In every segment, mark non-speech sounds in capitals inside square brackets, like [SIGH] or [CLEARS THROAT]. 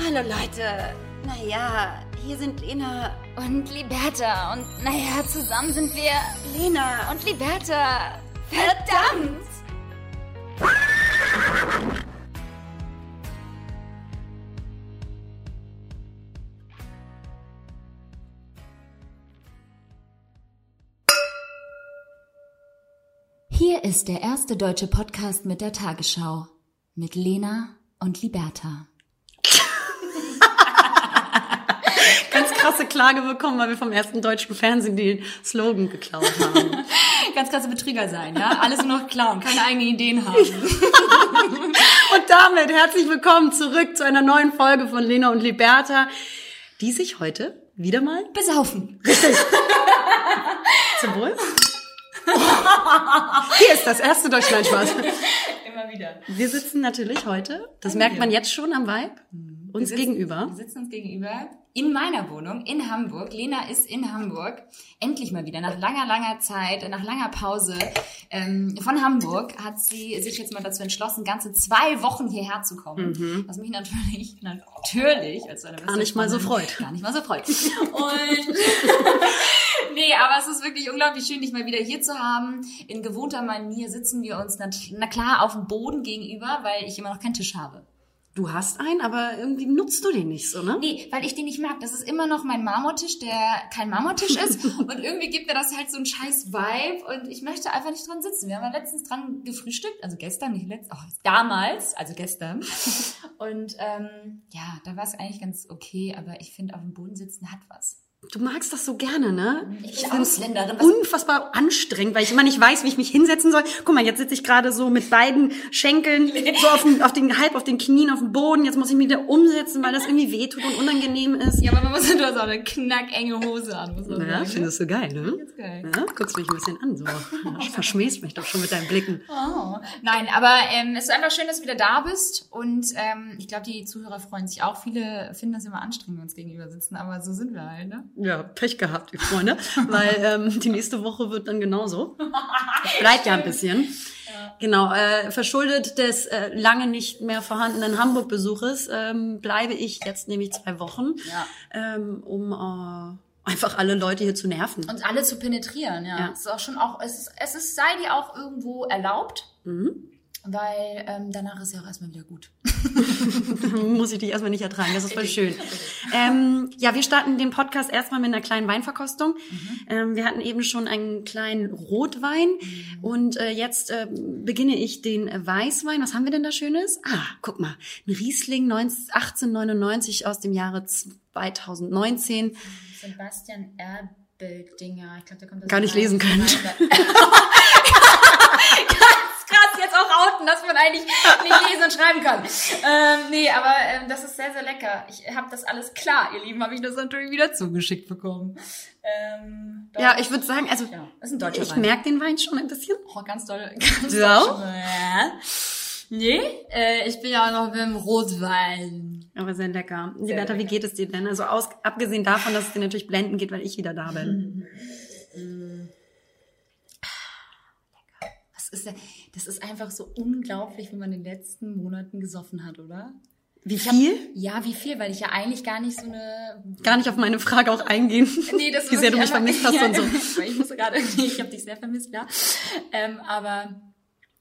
Hallo Leute. Naja, hier sind Lena Und Liberta. Und naja, zusammen sind wir Lena und Liberta. Verdammt! Hier ist der erste deutsche Podcast mit der Tagesschau. Mit Lena und Liberta. Ganz krasse Klage bekommen, weil wir vom ersten deutschen Fernsehen den Slogan geklaut haben. [LAUGHS] Ganz krasse Betrüger sein, ja? Alles nur noch klauen, keine eigenen Ideen haben. [LAUGHS] Und damit herzlich willkommen zurück zu einer neuen Folge von Lena und Liberta, die sich heute wieder mal Besaufen. [LAUGHS] zum Wohl. Hier ist das erste Deutschland-Spaß. Immer wieder. Wir sitzen natürlich heute, das merkt man jetzt schon am Vibe, uns sitzen- gegenüber. Wir sitzen uns gegenüber in meiner Wohnung in Hamburg. Lena ist in Hamburg. Endlich mal wieder, nach langer, langer Zeit, nach langer Pause ähm, von Hamburg, hat sie sich jetzt mal dazu entschlossen, ganze zwei Wochen hierher zu kommen. Was mich natürlich, natürlich, als eine Mhm. nicht mal so freut. Gar nicht mal so freut. [LAUGHS] Und [LAUGHS] nee, aber es ist wirklich unglaublich schön, dich mal wieder hier zu haben. In gewohnter Manier sitzen wir uns, na, na klar, auf dem Boden gegenüber, weil ich immer noch keinen Tisch habe. Du hast einen, aber irgendwie nutzt du den nicht so, ne? Nee, weil ich den nicht mag. Das ist immer noch mein Marmortisch, der kein Marmortisch ist. [LAUGHS] und irgendwie gibt mir das halt so einen scheiß Vibe und ich möchte einfach nicht dran sitzen. Wir haben ja letztens dran gefrühstückt, also gestern, nicht letztens, oh, damals, also gestern. [LAUGHS] Und ähm, ja, da war es eigentlich ganz okay, aber ich finde, auf dem Boden sitzen hat was. Du magst das so gerne, ne? Ich Ausländerin, was- Unfassbar anstrengend, weil ich immer nicht weiß, wie ich mich hinsetzen soll. Guck mal, jetzt sitze ich gerade so mit beiden Schenkeln so auf, den, auf den halb auf den Knien auf dem Boden. Jetzt muss ich mich wieder umsetzen, weil das irgendwie wehtut und unangenehm ist. Ja, aber man muss, du hast auch eine knackenge Hose an, muss man Ja, findest du geil, ne? Das ist geil. Ja, guckst mich ein bisschen an, so. [LAUGHS] Du verschmähst mich doch schon mit deinen Blicken. Oh. Nein, aber ähm, es ist einfach schön, dass du wieder da bist und ähm, ich glaube, die Zuhörer freuen sich auch. Viele finden das immer anstrengend, wenn wir uns gegenüber sitzen, aber so sind wir halt, ne? Ja, Pech gehabt, ihr Freunde. Weil ähm, die nächste Woche wird dann genauso. Bleibt ja ein bisschen. Genau, äh, verschuldet des äh, lange nicht mehr vorhandenen Hamburg-Besuches ähm, bleibe ich jetzt nämlich zwei Wochen, Ja. ähm, um äh, einfach alle Leute hier zu nerven. Und alle zu penetrieren, ja. Ja. Es ist auch schon auch, es ist, es ist, sei dir auch irgendwo erlaubt, Mhm. Weil ähm, danach ist ja auch erstmal wieder gut. [LAUGHS] Muss ich dich erstmal nicht ertragen, das ist voll schön. [LAUGHS] Ähm, ja, wir starten den Podcast erstmal mit einer kleinen Weinverkostung. Ähm, wir hatten eben schon einen kleinen Rotwein und äh, jetzt äh, beginne ich den Weißwein. Was haben wir denn da Schönes? Ah, guck mal, ein Riesling 19, 1899 aus dem Jahre 2019. Sebastian Erbeldinger, ich glaube, der kommt aus Gar nicht lesen können. [LAUGHS] Jetzt auch outen, dass man eigentlich nicht lesen und schreiben kann. Ähm, nee, aber ähm, das ist sehr, sehr lecker. Ich habe das alles klar, ihr Lieben, habe ich das natürlich wieder zugeschickt bekommen. Ähm, Ja, ich würde sagen, also ja, ist ein deutscher ich merke den Wein schon ein bisschen. Oh, ganz doll. Ganz auch? Ja. Nee, äh, ich bin ja noch beim Rotwein. Aber sehr lecker. Liberta, wie geht es dir denn? Also aus, abgesehen davon, dass es dir natürlich blenden geht, weil ich wieder da bin. [LAUGHS] Was ist das ist einfach so unglaublich, wie man in den letzten Monaten gesoffen hat, oder? Wie viel? Ja, wie viel, weil ich ja eigentlich gar nicht so eine Gar nicht auf meine Frage auch eingehen. Nee, das [LAUGHS] Wie sehr du mich vermisst hast einfach- und so. [LAUGHS] Ja, Ich musste gerade, [LAUGHS] ich habe dich sehr vermisst, klar. Ähm, aber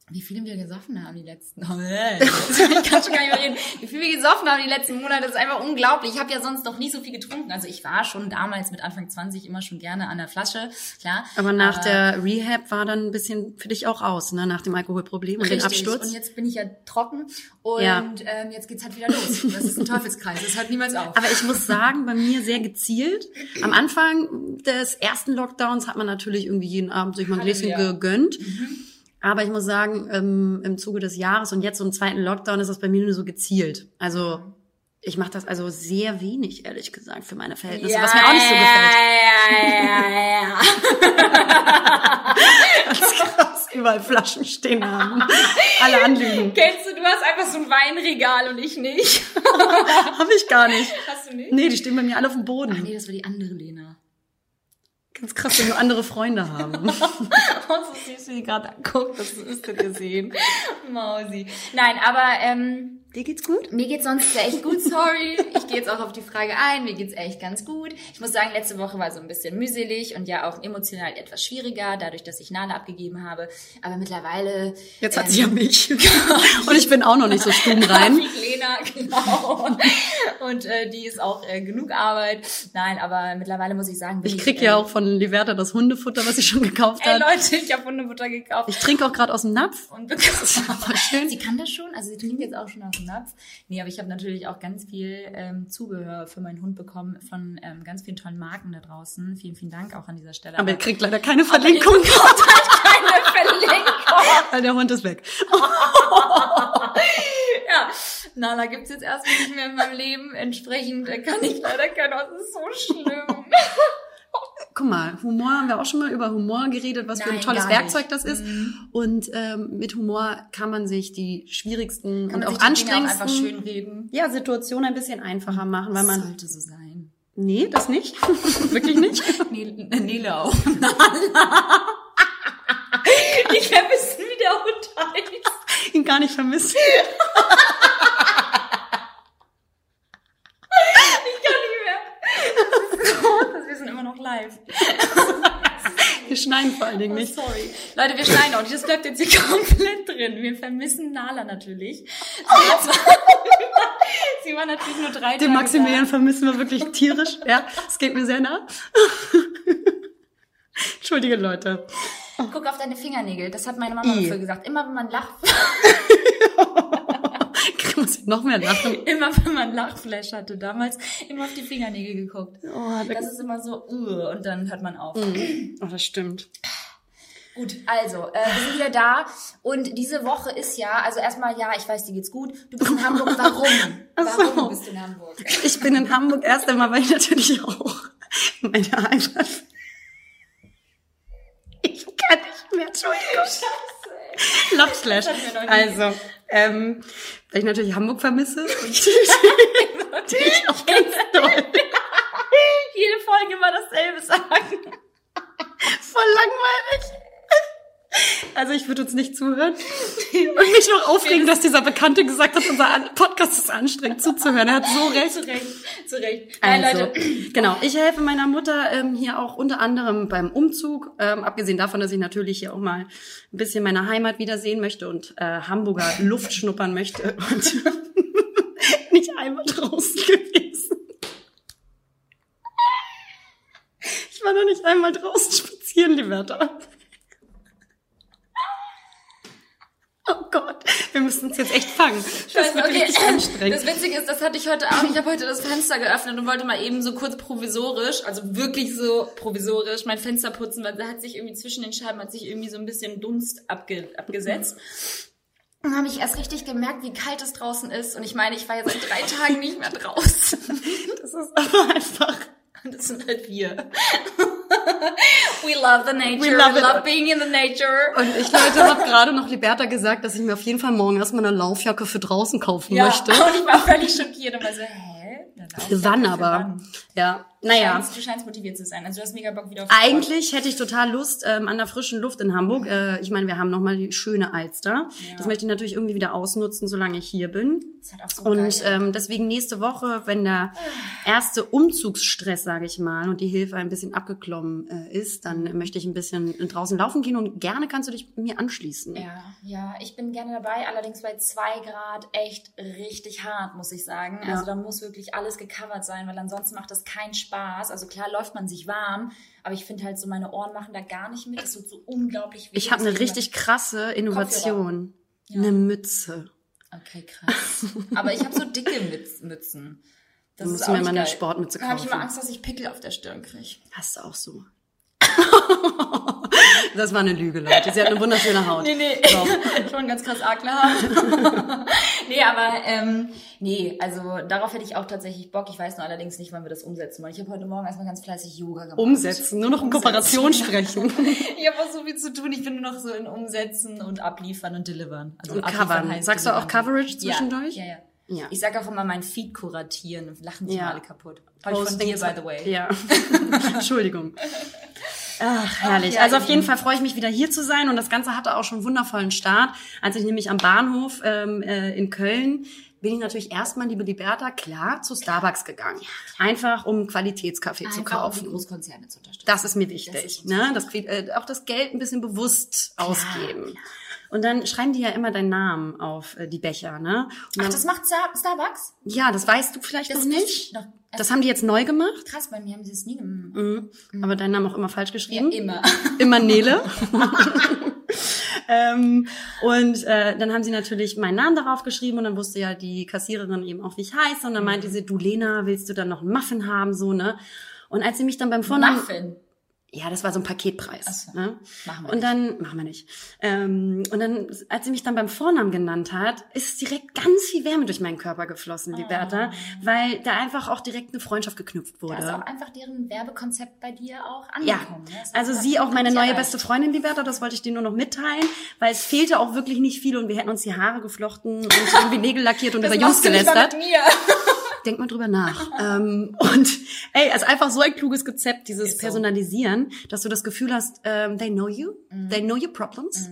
wie viele wir gesoffen haben die letzten, oh, [LAUGHS] äh, ich kann schon gar nicht mehr reden, wie viele wir gesoffen haben die letzten Monate, das ist einfach unglaublich. Ich habe ja sonst noch nie so viel getrunken. Also ich war schon damals mit Anfang 20 immer schon gerne an der Flasche, klar. Aber nach der Rehab war dann ein bisschen für dich auch aus, ne? Nach dem Alkoholproblem und dem. Absturz. Und jetzt bin ich ja trocken und Ja. ähm, jetzt geht's halt wieder los. Das ist ein Teufelskreis, das hört niemals auf. Aber ich muss sagen, bei mir sehr gezielt. Am Anfang des ersten Lockdowns hat man natürlich irgendwie jeden Abend sich mal ein Gläschen gegönnt. Aber ich muss sagen, ähm, im Zuge des Jahres und jetzt so im zweiten Lockdown ist das bei mir nur so gezielt. Also ich mache das also sehr wenig, ehrlich gesagt, für meine Verhältnisse, was mir auch nicht so gefällt. Ja, ja, ja. [LAUGHS] Ganz krass, überall Flaschen stehen haben. Alle anlügen. Kennst du, du hast einfach so ein Weinregal und ich nicht. [LAUGHS] Habe ich gar nicht. Hast du nicht? Nee, die stehen bei mir alle auf dem Boden. Nee, das war die andere Lena. Ganz krass, wenn wir andere Freunde haben. [LAUGHS] Und so süß, wie die gerade anguckt, das du gesehen. Mausi. Nein, aber ähm, Dir geht's gut? Mir geht's sonst echt gut, sorry. Ich gehe jetzt auch auf die Frage ein. Mir geht's echt ganz gut. Ich muss sagen, letzte Woche war so ein bisschen mühselig und ja auch emotional etwas schwieriger, dadurch, dass ich Nala abgegeben habe. Aber mittlerweile. Jetzt hat sie ja mich. [LAUGHS] und ich bin auch noch nicht so stumm [LAUGHS] rein. Lena, genau. Und äh, die ist auch äh, genug Arbeit. Nein, aber mittlerweile muss ich sagen, bin Ich krieg ja auch von Liberta das Hundefutter, was sie schon gekauft Ey hat. Leute, ich habe Hundebutter gekauft. Ich trinke auch gerade aus dem Napf. und bekommen. [LAUGHS] Voll schön. Sie kann das schon, also sie trinkt jetzt auch schon aus dem Napf. Nee, aber ich habe natürlich auch ganz viel ähm, Zubehör für meinen Hund bekommen von ähm, ganz vielen tollen Marken da draußen. Vielen, vielen Dank auch an dieser Stelle. Aber ihr kriegt leider keine Aber ihr Verlinkung, bekommt halt keine [LAUGHS] Verlinkung. weil der Hund ist weg. [LAUGHS] ja, Nala gibt's jetzt erstmal nicht mehr in meinem Leben. Entsprechend äh, kann ich leider keinen. Das ist so schlimm. Guck mal, Humor haben wir auch schon mal über Humor geredet, was für ein Nein, tolles. Werkzeug das ist. Und ähm, mit Humor kann man sich die schwierigsten Kann und auch anstrengendsten ja, Situationen ein bisschen einfacher machen, weil man sollte so sein. nee, das nicht, [LAUGHS] wirklich nicht. Nele, äh, Nele auch. [LAUGHS] [LAUGHS] Ich werde wissen, wie der Hund heißt. Ihn gar nicht vermisst. Ich kann nicht mehr. Wir sind immer noch live. [LAUGHS] Wir schneiden vor allen Dingen Oh, nicht. sorry. Leute, wir schneiden auch nicht. Das bleibt jetzt hier [LAUGHS] komplett drin. Wir vermissen Nala natürlich. Sie [LAUGHS] Sie war natürlich nur drei Den Tage Maximilian vermissen wir wirklich tierisch. Ja, es geht mir sehr nah. Entschuldige Leute. da. Guck auf deine Fingernägel. Das hat meine Mama I. dafür gesagt. Immer wenn man lacht, [LAUGHS] Muss ich noch mehr lachen. [LAUGHS] immer wenn man Lachflash hatte damals, immer auf die Fingernägel geguckt. Oh, Das ist immer so, uh, und dann hört man auf. oh das stimmt. Gut, also, äh, wir sind wieder da und diese Woche ist ja, also erstmal, ja, ich weiß, dir geht's gut. Du bist in Hamburg, [LAUGHS] warum? Ach so. Warum bist du in Hamburg? Ich bin in Hamburg erst einmal, weil ich natürlich auch meine Heimat. Ich kann nicht mehr, Entschuldigung. [LAUGHS] Love Slash. Also, ähm, weil ich natürlich Hamburg vermisse [LAUGHS] und [LAUGHS] natürlich auch ganz doll. Jede Folge immer dasselbe sagen. Voll langweilig. Also ich würde uns nicht zuhören und mich noch aufregen, dass dieser Bekannte gesagt hat, unser Podcast ist anstrengend zuzuhören. Er hat so recht. Zu Recht, zu Recht. Nein, Also, Leute, [CLEARS THROAT] genau. Ich helfe meiner Mutter ähm, hier auch unter anderem beim Umzug. Ähm, abgesehen davon, dass ich natürlich hier auch mal ein bisschen meine Heimat wiedersehen möchte und äh, Hamburger [LAUGHS] Luft schnuppern möchte und [LAUGHS] nicht einmal draußen gewesen. Ich war noch nicht einmal draußen spazieren, Liberta. [LAUGHS] Oh Gott, wir müssen uns jetzt echt fangen. Das wird okay. richtig anstrengend. Das Witzige ist, das hatte ich heute auch. Ich habe heute das Fenster geöffnet und wollte mal eben so kurz provisorisch, also wirklich so provisorisch, mein Fenster putzen, weil da hat sich irgendwie zwischen den Scheiben hat sich irgendwie so ein bisschen Dunst abge, abgesetzt. Und dann habe ich erst richtig gemerkt, wie kalt es draußen ist. Und ich meine, ich war ja seit drei Tagen nicht mehr draußen. [LAUGHS] Das ist aber einfach. Und das sind halt wir. [LAUGHS] [LAUGHS] We love the nature. We love We love being in the nature. Und ich, Leute, habe gerade noch Liberta gesagt, dass ich mir auf jeden Fall morgen erstmal eine Laufjacke für draußen kaufen ja, möchte. [LAUGHS] und ich war völlig schockiert und war so, hä? Für wann aber? wann? Ja, Du naja. scheinst, du scheinst motiviert zu sein. Also du hast mega Bock wieder auf Eigentlich hätte ich total Lust ähm, an der frischen Luft in Hamburg. Äh, ich meine, wir haben noch mal die schöne Alster. Das möchte ich natürlich irgendwie wieder ausnutzen, solange ich hier bin. Das hat auch so Und geil. ähm, deswegen nächste Woche, wenn der erste Umzugsstress, sage ich mal, und die Hilfe ein bisschen abgeklommen äh, ist, dann möchte ich ein bisschen draußen laufen gehen und gerne kannst du dich mir anschließen. Ja, ja, ich bin gerne dabei, allerdings bei zwei Grad echt richtig hart, muss ich sagen. Ja. Also da muss wirklich alles gecovert sein, weil ansonsten macht das keinen Spaß. Also klar läuft man sich warm, aber ich finde halt so, meine Ohren machen da gar nicht mit. Es tut so unglaublich weh. Ich habe eine richtig krasse Innovation. Ja. Eine Mütze. Okay, krass. Aber ich habe so dicke Mütz Mützen. Das Du ist musst auch mir mal eine geil. Sportmütze Da habe ich immer kaufen. Angst, dass ich Pickel auf der Stirn kriege. Hast du auch so. [LAUGHS] das war eine Lüge, Leute. Sie hat eine wunderschöne Haut. Nee, nee. Doch. [LAUGHS] Schon ganz krass Aklehaft. [LAUGHS] nee, aber ähm, nee, also darauf hätte ich auch tatsächlich Bock. Ich weiß nur allerdings nicht, wann wir das umsetzen wollen. Ich habe heute Morgen erstmal ganz fleißig Yoga gemacht. Umsetzen, nur noch in Kooperation [LAUGHS] sprechen. Ich habe auch so viel zu tun. Ich bin nur noch so in Umsetzen und Abliefern und Delivern. Also Und covern. Sagst du auch. Coverage zwischendurch? Ja, ja, ja. Ja. Ich sag auch immer mein Feed kuratieren. Lachen sich Ja. mal alle kaputt. Hab ich von dir, by the way. Ja. Entschuldigung. Ach, herrlich. ja, also auf jeden. Fall freue ich mich wieder hier zu sein und das Ganze hatte auch schon einen wundervollen Start. Als ich nämlich am Bahnhof ähm, äh, in Köln bin ich natürlich erstmal, liebe Liberta, klar zu Starbucks gegangen. Einfach um Qualitätskaffee zu Einfach um die kaufen. Großkonzerne zu unterstützen. Das ist mir Das wichtig. ist uns ne? das, äh, auch das Geld ein bisschen bewusst ausgeben. Und dann schreiben die ja immer deinen Namen auf äh, die Becher, ne? Und Ach, dann, das macht Star Starbucks? ja, das weißt du vielleicht Das noch nicht. ich noch. Das haben die jetzt neu gemacht, Krass, bei mir haben sie es nie gemacht. mhm. aber deinen Namen auch immer falsch Ja, geschrieben. immer. [LAUGHS] immer Nele. [LAUGHS] ähm, und äh, dann haben sie natürlich meinen Namen darauf geschrieben und dann wusste ja die Kassiererin eben auch, wie ich heiße. Und dann meinte sie, du Lena, willst du dann noch einen Muffin haben, so, ne? Und als sie mich dann beim Vornamen... Muffin. Ja, das war so ein Paketpreis. So. Ne? Machen wir Und dann, machen wir nicht. Ähm, und dann, als sie mich dann beim Vornamen genannt hat, ist direkt ganz viel Wärme durch meinen Körper geflossen, die Bertha, weil da einfach auch direkt eine Freundschaft geknüpft wurde. Ist auch einfach deren Werbekonzept bei dir auch Ja, angekommen. ne? Das also sie auch meine neue beste Freundin, die Bertha, das wollte ich dir nur noch mitteilen, weil es fehlte auch wirklich nicht viel und wir hätten uns die Haare geflochten und irgendwie Nägel lackiert und über Jungs nicht gelästert. Denk mal drüber nach. [LAUGHS] ähm, und ey, also einfach so ein kluges Konzept, dieses Ist so. Personalisieren, dass du das Gefühl hast, ähm, they know you, Mhm. they know your problems.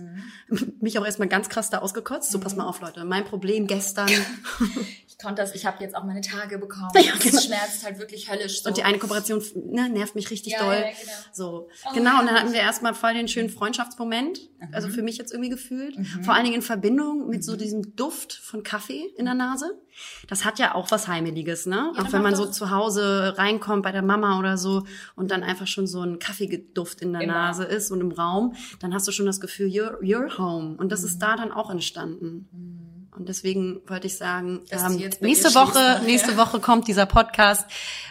[LAUGHS] Mich auch erstmal ganz krass da ausgekotzt. So, pass Mhm. mal auf, Leute, mein Problem gestern. [LAUGHS] Ich konnte das, ich habe jetzt auch meine Tage bekommen. [LAUGHS] Ja, genau. schmerzt halt wirklich höllisch. So. Und die eine Kooperation ne, nervt mich richtig Ja, doll. ja, genau. So, Oh, genau. Und dann hatten wir erstmal voll den schönen Freundschaftsmoment. Mhm. Also für mich jetzt irgendwie gefühlt. Vor allen Dingen in Verbindung mit so diesem Duft von Kaffee in der Nase. Das hat ja auch was Heimeliges, ne? Auch das wenn man so zu Hause reinkommt bei der Mama oder so und dann einfach schon so ein Kaffeeduft in der Immer. Nase ist und im Raum, dann hast du schon das Gefühl, you're, you're home. Und das Mhm. ist da dann auch entstanden. Und deswegen wollte ich sagen, ähm, nächste Woche, nächste Woche kommt dieser Podcast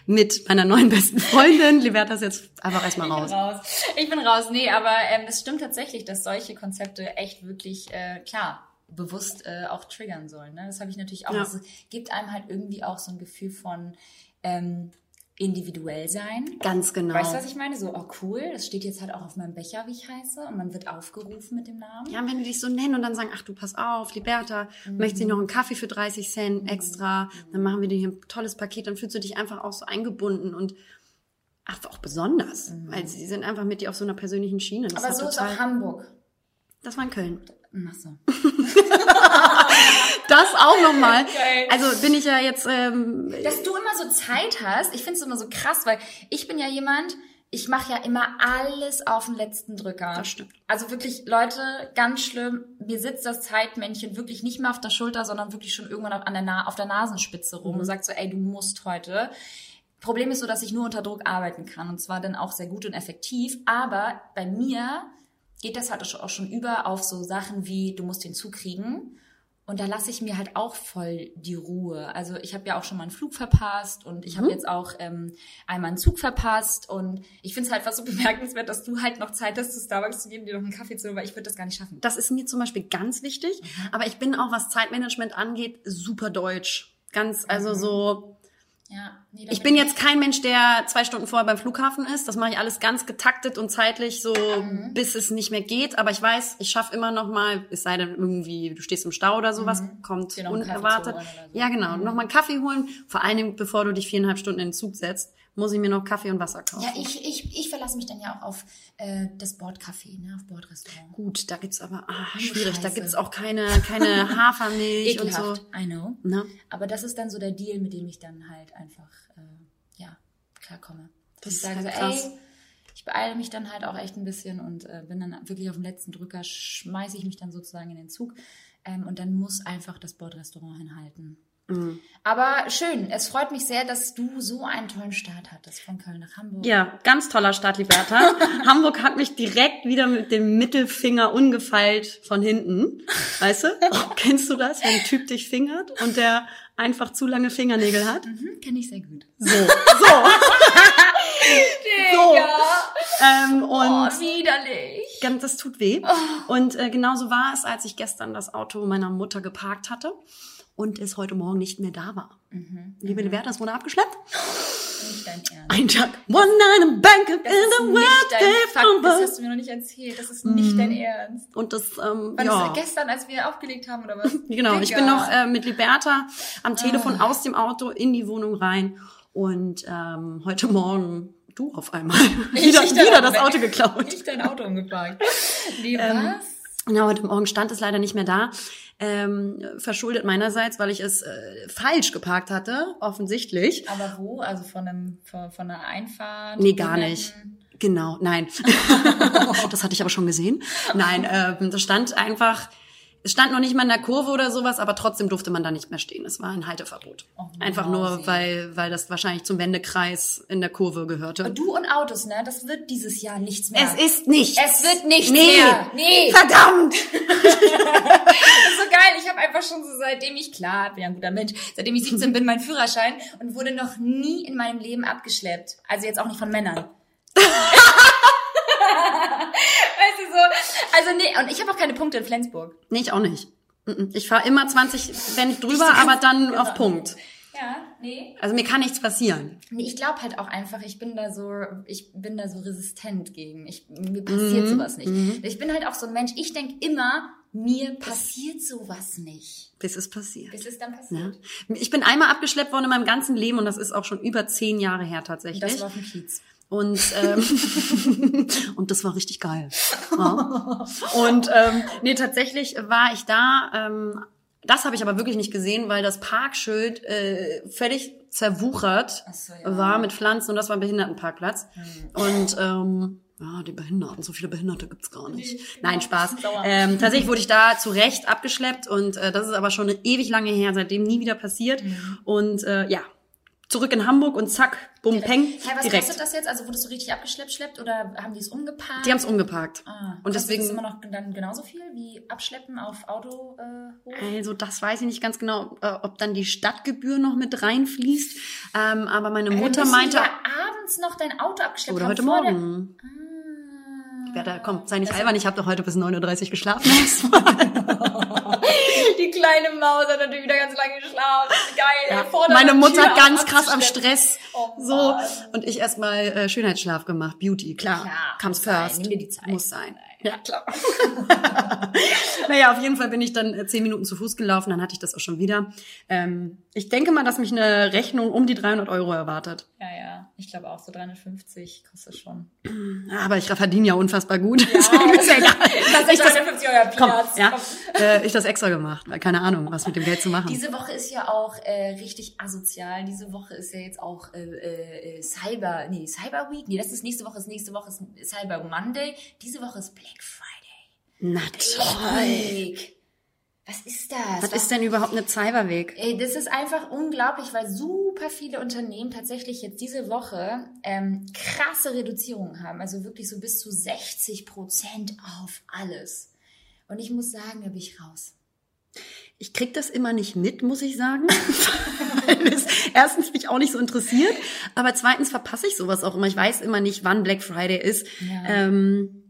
mit meiner neuen besten Freundin. Liberta ist jetzt einfach erstmal raus. raus. Ich bin raus. Nee, aber ähm, es stimmt tatsächlich, dass solche Konzepte echt wirklich, äh, klar, bewusst äh, auch triggern sollen. Ne? Das habe ich natürlich auch. Ja. Es gibt einem halt irgendwie auch so ein Gefühl von ähm, individuell sein. Ganz genau. Weißt du, was ich meine? So, oh cool, das steht jetzt halt auch auf meinem Becher, wie ich heiße, und man wird aufgerufen mit dem Namen. Ja, wenn die dich so nennen und dann sagen, ach du, pass auf, Liberta, Mhm. möchtest du noch einen Kaffee für 30 Cent extra? Dann machen wir dir hier ein tolles Paket, dann fühlst du dich einfach auch so eingebunden und ach, auch besonders, weil sie sind einfach mit dir auf so einer persönlichen Schiene. Das Mhm. Aber so ist auch Hamburg. Das war in Köln. Ach so. [LAUGHS] Das auch nochmal. [LAUGHS] Also bin ich ja jetzt, ähm, Dass du immer so Zeit hast, ich finde es immer so krass, weil ich bin ja jemand, ich mache ja immer alles auf den letzten Drücker. Das stimmt. Also wirklich, Leute, ganz schlimm. Mir sitzt das Zeitmännchen wirklich nicht mehr auf der Schulter, sondern wirklich schon irgendwann auf, an der, Na auf der Nasenspitze rum und sagt so, ey, du musst heute. Problem ist so, dass ich nur unter Druck arbeiten kann und zwar dann auch sehr gut und effektiv. Aber bei mir geht das halt auch schon über auf so Sachen wie, du musst den Zug kriegen. Und da lasse ich mir halt auch voll die Ruhe. Also ich habe ja auch schon mal einen Flug verpasst und ich habe jetzt auch ähm, einmal einen Zug verpasst. Und ich finde es halt fast so [LAUGHS] bemerkenswert, dass du halt noch Zeit hast, zu Starbucks zu gehen, dir noch einen Kaffee zu holen, weil ich würde das gar nicht schaffen. das ist mir zum Beispiel ganz wichtig. Mhm. Aber ich bin auch, was Zeitmanagement angeht, super deutsch. Ganz, also Mhm. so, Ja, nee, Ich bin jetzt kein Mensch, der zwei Stunden vorher beim Flughafen ist. Das mache ich alles ganz getaktet und zeitlich so, Mhm. bis es nicht mehr geht. Aber ich weiß, ich schaffe immer noch mal, es sei denn irgendwie, du stehst im Stau oder sowas, kommt Mhm. Einen Kaffee unerwartet. so. Ja, genau. Noch mal einen Kaffee holen. Vor allen Dingen, bevor du dich viereinhalb Stunden in den Zug setzt, muss ich mir noch Kaffee und Wasser kaufen. Ja, ich, ich, ich verlasse mich dann ja auch auf äh, das Bordcafé, ne, auf Bordrestaurant. Gut, da gibt's aber, ah, schwierig. Da Scheiße. gibt's auch keine, keine [LAUGHS] Hafermilch und so. I know. Ne? Aber das ist dann so der Deal, mit dem ich dann halt einfach, äh, ja, klarkomme. Das ich ist sage halt so, krass. ey, ich beeile mich dann halt auch echt ein bisschen und äh, bin dann wirklich auf dem letzten Drücker, schmeiße ich mich dann sozusagen in den Zug ähm, und dann muss einfach das Bordrestaurant hinhalten. Mhm. Aber schön, es freut mich sehr, dass du so einen tollen Start hattest von Köln nach Hamburg. Ja, ganz toller Start, Liberta. [LAUGHS] Hamburg hat mich direkt wieder mit dem Mittelfinger ungefeilt von hinten. Weißt du? Oh, [LAUGHS] kennst du das, wenn ein Typ dich fingert und der einfach zu lange Fingernägel hat? Mhm, Kenne ich sehr gut. So, [LAUGHS] so. so. Ähm, Oh, und widerlich. ganz, das tut weh. Und äh, genauso war es, als ich gestern das Auto meiner Mutter geparkt hatte und es heute Morgen nicht mehr da war. Liebe Liberta, es wurde abgeschleppt. Nicht dein Ernst. Ein Tag, one night in Bangkok Das in the world Fakt, das hast du mir noch nicht erzählt. Das ist nicht dein Ernst. Und das, ähm, War ja. das gestern, als wir aufgelegt haben, oder was? [LAUGHS] Genau, ich Digga. bin noch äh, mit Liberta am Telefon Ah. aus dem Auto in die Wohnung rein und ähm, heute Morgen du auf einmal. wieder [LAUGHS] Ich wieder auch das. Auto geklaut. [LAUGHS] Nicht dein Auto umgeparkt. Nee, Ähm, was? Na, heute Morgen stand es leider nicht mehr da. Ähm, verschuldet meinerseits, weil ich es äh, falsch geparkt hatte, offensichtlich. Aber wo? Also von, einem, von, von einer Einfahrt? Nee, gar nicht. Genau, nein. [LAUGHS] [LAUGHS] das hatte ich aber schon gesehen. Nein, ähm, das stand einfach, es stand noch nicht mal in der Kurve oder sowas, aber trotzdem durfte man da nicht mehr stehen. Es war ein Halteverbot. Oh, einfach nur, weil, weil das wahrscheinlich zum Wendekreis in der Kurve gehörte. Du und Autos, ne? Das wird dieses Jahr nichts mehr. Es ist nichts. Es wird nichts nee. mehr. Nee. Verdammt! Das [LAUGHS] ist so geil. Ich habe einfach schon so seitdem ich, klar, bin ja ein guter Mensch, seitdem ich 17 bin, meinen Führerschein und wurde noch nie in meinem Leben abgeschleppt. Also jetzt auch nicht von Männern. [LAUGHS] so? Also nee, und ich habe auch keine Punkte in Flensburg. Nee, ich auch nicht. Ich fahre immer 20, wenn ich drüber, ganz- aber dann genau. auf Punkt. Ja, nee. Also mir kann nichts passieren. Nee, ich glaube halt auch einfach, ich bin da so, ich bin da so resistent gegen. Ich, mir passiert sowas nicht. Ich bin halt auch so ein Mensch, ich denk immer, mir passiert sowas nicht. Bis es passiert. Bis es dann Ja. passiert. Ich bin einmal abgeschleppt worden in meinem ganzen Leben und das ist auch schon über zehn Jahre her tatsächlich. Das war auf dem Kiez. Und, ähm, [LAUGHS] und das war richtig geil. [LAUGHS] Ja. Und ähm, nee, tatsächlich war ich da. Ähm, das habe ich aber wirklich nicht gesehen, weil das Parkschild äh, völlig zerwuchert so, ja. war mit Pflanzen und das war ein Behindertenparkplatz. Und ähm, ja, die Behinderten, so viele Behinderte gibt's gar nicht. Nein, Spaß. [LAUGHS] Ähm, tatsächlich wurde ich da zu Recht abgeschleppt und äh, das ist aber schon ewig lange her, seitdem nie wieder passiert. Mhm. Und äh, ja, zurück in Hamburg und zack, bum, peng, Hey, was direkt. kostet das jetzt? Also wurdest du richtig abgeschleppt schleppt oder haben die es umgeparkt? Die haben's umgeparkt. ah, und deswegen, das immer noch dann genauso viel wie abschleppen auf Auto äh, hoch? also das weiß ich nicht ganz genau, äh, ob dann die Stadtgebühr noch mit reinfließt. Ähm, aber meine Dann Mutter müssen meinte, ja abends noch dein Auto abgeschleppt oder haben heute vor der- Morgen. Ah. Ja, da kommt, sei nicht albern, ich habe doch heute bis 9.30 Uhr geschlafen. [LAUGHS] [LAUGHS] Die kleine Maus hat natürlich wieder ganz lange geschlafen. Geil. der Meine Mutter ganz krass am. Stress. Oh so. Und ich erstmal äh, Schönheitsschlaf gemacht. Beauty, klar. Klar, Comes first. Nimm dir die Zeit. Muss sein. Ja, klar. [LAUGHS] [LAUGHS] naja, auf jeden Fall bin ich dann äh, zehn Minuten zu Fuß gelaufen, dann hatte ich das auch schon wieder. Ähm, ich denke mal, dass mich eine Rechnung um die 300 Euro erwartet. Ja, ja. Ich glaube auch so 350 kostet schon. Aber ich verdiene ja unfassbar gut. Deswegen [LAUGHS] ist ja egal. Das Ich ist das, 350 Euro komm, ja, Komm. äh, ich das extra gemacht, weil keine Ahnung, was mit dem Geld zu machen. Diese Woche ist ja auch äh, richtig asozial. Diese Woche ist ja jetzt auch äh, äh, Cyber, nee, Cyber Week. Nee, das ist nächste Woche, ist nächste Woche ist Cyber Monday. Diese Woche ist Black Friday. Na toll. Was ist das? Was ist denn überhaupt eine Cyberweg? Ey, das ist einfach unglaublich, weil super viele Unternehmen tatsächlich jetzt diese Woche ähm, krasse Reduzierungen haben. Also wirklich so bis zu 60 Prozent auf alles. Und ich muss sagen, da bin ich raus. Ich krieg das immer nicht mit, muss ich sagen. [LAUGHS] Weil es erstens mich auch nicht so interessiert, aber zweitens verpasse ich sowas auch immer. Ich weiß immer nicht, wann Black Friday ist. Ja. Ähm,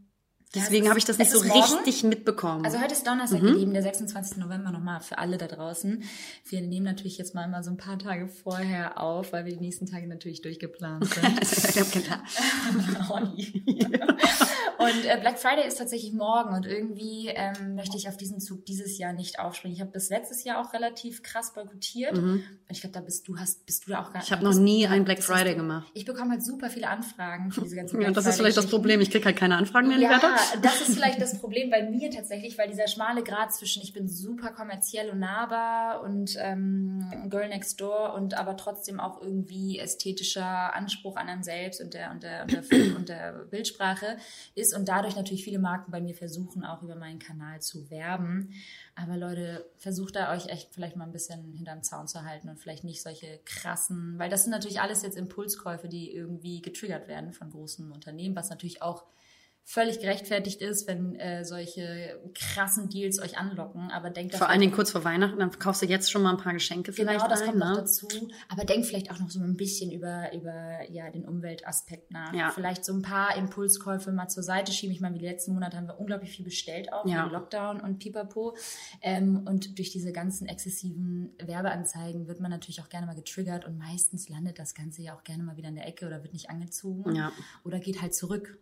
deswegen es habe ich das nicht so richtig mitbekommen. Also heute ist Donnerstag, ihr Lieben, der 26. November nochmal für alle da draußen. Wir nehmen natürlich jetzt mal immer so ein paar Tage vorher auf, weil wir die nächsten Tage natürlich durchgeplant sind. [LAUGHS] Klar. [LAUGHS] [LAUGHS] und äh, Black Friday ist tatsächlich morgen und irgendwie ähm, möchte ich auf diesen Zug dieses Jahr nicht aufspringen. Ich habe bis letztes Jahr auch relativ krass boykottiert. Und ich glaube, da bist du hast bist du da auch gar Mhm. Ich habe noch nie einen Black Friday du- gemacht. Ich bekomme halt super viele Anfragen für diese ganzen Ja, Black das ist vielleicht das. Problem. Ich krieg halt keine Anfragen mehr, Ja, das ist [LAUGHS] vielleicht das Problem bei mir tatsächlich, weil dieser schmale Grad zwischen ich bin super kommerziell und nahbar und ähm, Girl Next Door und aber trotzdem auch irgendwie ästhetischer Anspruch an einem selbst und der und der und der, Film und der Bildsprache ist und dadurch natürlich viele Marken bei mir versuchen auch über meinen Kanal zu werben. Aber Leute, versucht da euch echt vielleicht mal ein bisschen hinterm Zaun zu halten und vielleicht nicht solche krassen, weil das sind natürlich alles jetzt Impulskäufe, die irgendwie getriggert werden von großen Unternehmen, was natürlich auch völlig gerechtfertigt ist, wenn äh, solche krassen Deals euch anlocken. Aber denkt Vor allen vielleicht- Dingen kurz vor Weihnachten, dann kaufst du jetzt schon mal ein paar Geschenke vielleicht Genau, das ein, kommt noch ne? dazu. Aber denk vielleicht auch noch so ein bisschen über, über ja, den Umweltaspekt nach. Ja. Vielleicht so ein paar Impulskäufe mal zur Seite schieben. Ich meine, wie die letzten Monate haben wir unglaublich viel bestellt, auch Ja. Lockdown und Pipapo. Ähm, und durch diese ganzen exzessiven Werbeanzeigen wird man natürlich auch gerne mal getriggert und meistens landet das Ganze ja auch gerne mal wieder in der Ecke oder wird nicht angezogen Ja. oder geht halt zurück.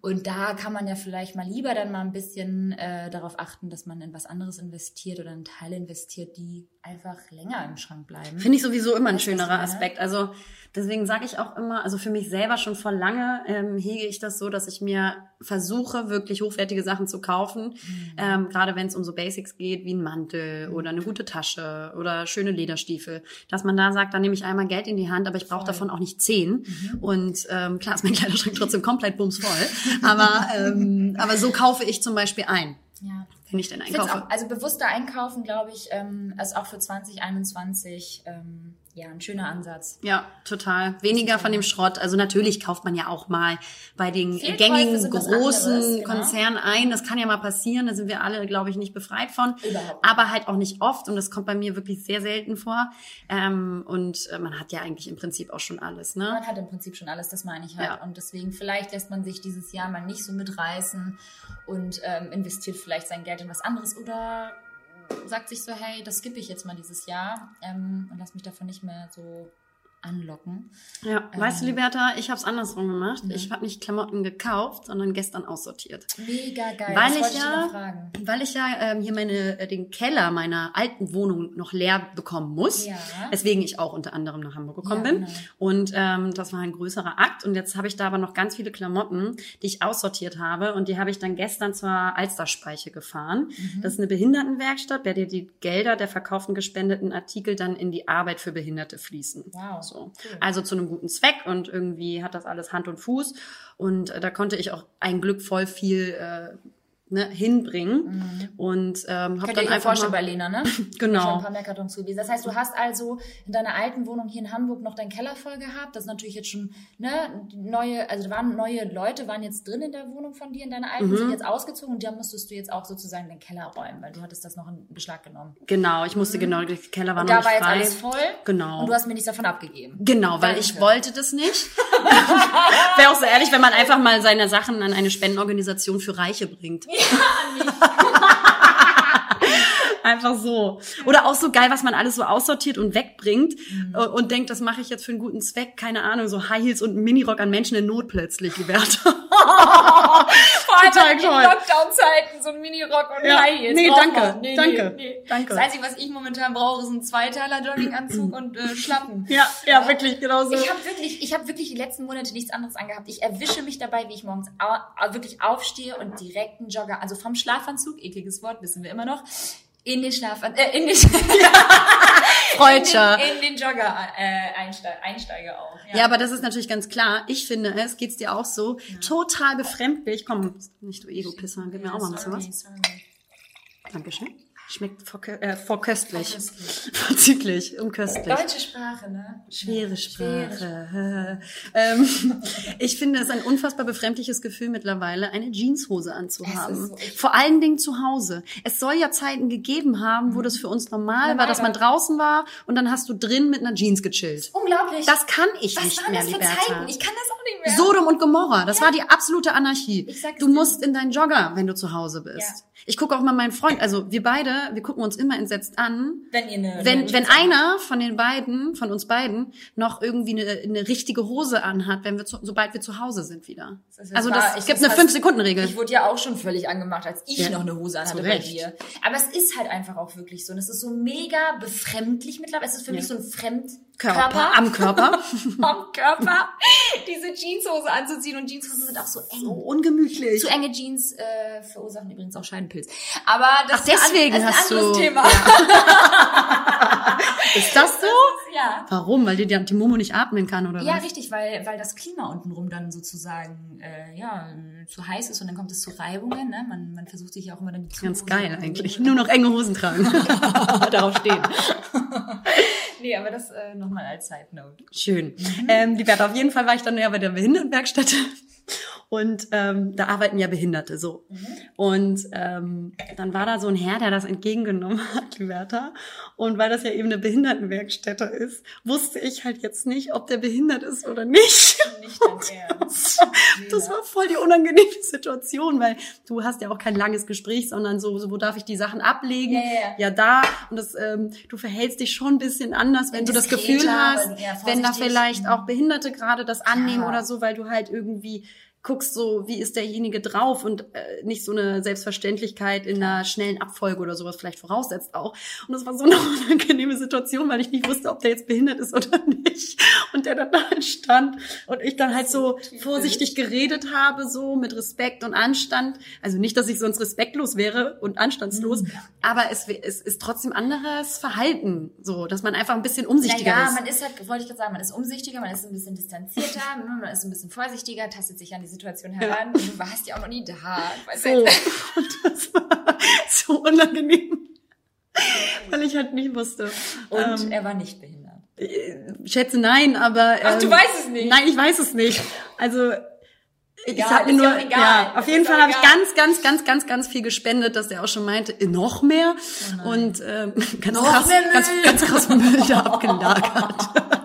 Und da kann man ja vielleicht mal lieber dann mal ein bisschen äh, darauf achten, dass man in was anderes investiert oder in Teile investiert, die einfach länger im Schrank bleiben. Finde ich sowieso immer ein was schönerer? Aspekt. Also deswegen sage ich auch immer, also für mich selber schon vor lange ähm, hege ich das so, dass ich mir versuche, wirklich hochwertige Sachen zu kaufen. Mhm. Ähm, gerade wenn es um so Basics geht, wie ein Mantel oder eine gute Tasche oder schöne Lederstiefel. Dass man da sagt, dann nehme ich einmal Geld in die Hand, aber ich brauche davon auch nicht zehn. Mhm. Und ähm, klar ist mein [LAUGHS] Kleiderschrank trotzdem komplett bumsvoll. [LAUGHS] Aber, ähm, aber so kaufe ich zum Beispiel ein, Ja. wenn ich denn Ich einkaufe. auch, also bewusster einkaufen, glaube ich, ähm, ist auch für 2021 ähm, ja ein schöner Ansatz. Ja, total. Weniger von dem Schrott. Also natürlich kauft man ja auch mal bei den gängigen großen anderes, genau. Konzernen ein. Das kann ja mal passieren. Da sind wir alle, glaube ich, nicht befreit von. Überhaupt. Aber halt auch nicht oft. Und das kommt bei mir wirklich sehr selten vor. Ähm, und äh, man hat ja eigentlich im Prinzip auch schon alles, ne? Man hat im Prinzip schon alles, das meine ich halt. Ja. Und deswegen vielleicht lässt man sich dieses Jahr mal nicht so mitreißen und ähm, investiert vielleicht sein Geld in was anderes oder sagt sich so, hey, das skippe ich jetzt mal dieses Jahr ähm, und lass mich davon nicht mehr so anlocken. Ja, Ähm. weißt du, Liberta, ich habe es andersrum gemacht. Ja. Ich habe nicht Klamotten gekauft, sondern gestern aussortiert. Mega geil. Weil das ich ich ja- fragen. Weil ich ja ähm, hier meine, äh, den Keller meiner alten Wohnung noch leer bekommen muss. Ja. Weswegen ich auch unter anderem nach Hamburg gekommen Ja, bin. genau. Und ähm, das war ein größerer Akt. Und jetzt habe ich da aber noch ganz viele Klamotten, die ich aussortiert habe. Und die habe ich dann gestern zur Alsterspeiche gefahren. Mhm. Das ist eine Behindertenwerkstatt, bei der die Gelder der verkauften gespendeten Artikel dann in die Arbeit für Behinderte fließen. Wow, So. cool. Also zu einem guten Zweck und irgendwie hat das alles Hand und Fuß. Und äh, da konnte ich auch ein Glück voll viel äh, ne, hinbringen. Und ähm, habe Mhm. Dann einfach vorstellen bei mal, Lena, ne? [LAUGHS] Genau. Schon ein paar mehr Kartons zugewiesen. Das heißt, du hast also in deiner alten Wohnung hier in Hamburg noch deinen Keller voll gehabt. Das ist natürlich jetzt schon, ne, neue, also da waren neue Leute, waren jetzt drin in der Wohnung von dir, in deiner alten, Mhm. sind jetzt ausgezogen und da musstest du jetzt auch sozusagen den Keller räumen, weil du hattest das noch in Beschlag genommen. genau, ich musste genau, der Keller war Und noch da nicht war jetzt frei. alles voll. Genau. Und du hast mir nichts davon abgegeben. Genau, weil Danke. ich wollte das nicht. [LAUGHS] Wäre auch so ehrlich, wenn man einfach mal seine Sachen an eine Spendenorganisation für Reiche bringt. [LAUGHS] [LAUGHS] mean, Einfach so. Oder auch so geil, was man alles so aussortiert und wegbringt Mhm. äh, und denkt, das mache ich jetzt für einen guten Zweck. Keine Ahnung, so High Heels und Minirock an Menschen in Not plötzlich, Liberta. [LAUGHS] Vor allem in. Lockdown-Zeiten, so ein Minirock und Ja. High Heels. Nee, danke, man. danke, danke. Das Einzige, was ich momentan brauche, ist ein Zweiteiler Jogginganzug und äh, Schlappen. [LAUGHS] ja, ja, wirklich, genau so. Ich habe wirklich, ich habe wirklich die letzten Monate nichts anderes angehabt. Ich erwische mich dabei, wie ich morgens wirklich aufstehe und direkt einen Jogger, also vom Schlafanzug, ekliges Wort, wissen wir immer noch, in den Schlafan äh, in den, [LAUGHS] Freudscher. in den, in den Jogger äh, einsteige, einsteige auch. Ja, aber das ist natürlich ganz klar. Ich finde es, geht's dir auch so, total befremdlich. Komm, nicht du Ego-Pisser, gib mir auch mal ein bisschen was. Dankeschön. Schmeckt äh, vorköstlich. [LAUGHS] Vorzüglich und köstlich. Deutsche Sprache, ne? Schwere Ja, Sprache. [LAUGHS] ähm, ich finde es ein unfassbar befremdliches Gefühl mittlerweile, eine Jeanshose anzuhaben. So, Vor allen Dingen zu Hause. Es soll ja Zeiten gegeben haben, wo das für uns normal, Normal war, dass man draußen war und dann hast du drin mit einer Jeans gechillt. Unglaublich. Das kann ich Was nicht waren mehr, das für Liberta. Zeiten? Ich kann das auch nicht mehr. Sodom und Gomorra, das war die absolute Anarchie. Du musst in deinen Jogger, wenn du zu Hause bist. Ja. Ich gucke auch mal meinen Freund, also wir beide, wir gucken uns immer entsetzt an, wenn ihr eine, wenn, eine wenn einer von den beiden, von uns beiden, noch irgendwie eine, eine richtige Hose anhat, wenn wir zu, sobald wir zu Hause sind wieder. Das also das ich- gibt das eine heißt- 5-Sekunden-Regel. Ich wurde ja auch schon völlig angemacht, als ich Ja, noch eine Hose anhatte bei dir. Aber es ist halt einfach auch wirklich so. Und es ist so mega befremdlich mittlerweile. Es ist für mich so ein Fremdkörper. Körper, am Körper. [LAUGHS] am Körper. Diese Jeanshose anzuziehen. Und Jeanshosen sind auch so eng. so ungemütlich. Zu enge Jeans äh, verursachen übrigens auch Scheidenpilz. Aber das Ach, deswegen ist ein, hast das ist ein anderes du- Thema. [LAUGHS] Ist das so? Ja. Warum? Weil die, die Momo nicht atmen kann, oder Ja, was? richtig, weil, weil das Klima untenrum dann sozusagen äh, ja, zu heiß ist und dann kommt es zu Reibungen. Ne? Man, man versucht sich ja auch immer dann die Ganz geil eigentlich. [LAUGHS] Nur noch enge Hosen tragen. Darauf stehen. Nee, aber das äh, nochmal als Side Note. Schön. Ähm, die Berta, auf jeden Fall war ich dann ja bei der Behindertenwerkstatt. Und ähm, da arbeiten ja Behinderte so. Und ähm, dann war da so ein Herr, der das entgegengenommen [LAUGHS] hat, Berta. Und weil das ja eben eine Behindertenwerkstätte ist, wusste ich halt jetzt nicht, ob der behindert ist oder nicht. [LAUGHS] Nicht Ernst. [LAUGHS] Das war voll die unangenehme Situation, weil du hast ja auch kein langes Gespräch, sondern so, so wo darf ich die Sachen ablegen? Ja, ja, ja. da. Und das, ähm, du verhältst dich schon ein bisschen anders, wenn du das Gefühl hast, wenn da vielleicht auch Behinderte gerade das annehmen Ja. oder so, weil du halt irgendwie guckst so, wie ist derjenige drauf und äh, nicht so eine Selbstverständlichkeit in einer schnellen Abfolge oder sowas vielleicht voraussetzt auch. Und das war so [LAUGHS] eine unangenehme Situation, weil ich nicht wusste, ob der jetzt behindert ist oder nicht. Und der dann da halt stand und ich dann halt so vorsichtig geredet habe, so mit Respekt und Anstand. Also nicht, dass ich sonst respektlos wäre und anstandslos, Mhm. aber es, es ist trotzdem anderes Verhalten, so, dass man einfach ein bisschen umsichtiger Naja, ist. man ist halt, wollte ich gerade sagen, man ist umsichtiger, man ist ein bisschen distanzierter, [LAUGHS] man ist ein bisschen vorsichtiger, tastet sich an die Situation heran. Und du warst ja auch noch nie da. So. Und [LAUGHS] das war so unangenehm. Weil ich halt nicht wusste. Und Ähm, er war nicht behindert. ich schätze nein, aber. Ach, du ähm, weißt es nicht? Nein, ich weiß es nicht. Also. Ich Egal, habe mir nur, ja ja, auf jeden Fall habe ich ganz, ganz, ganz, ganz, ganz viel gespendet, dass der auch schon meinte, äh, noch mehr und ähm, [LAUGHS] ganz Oh Noch krass, mehr ganz, ganz krass Müll da abgelagert.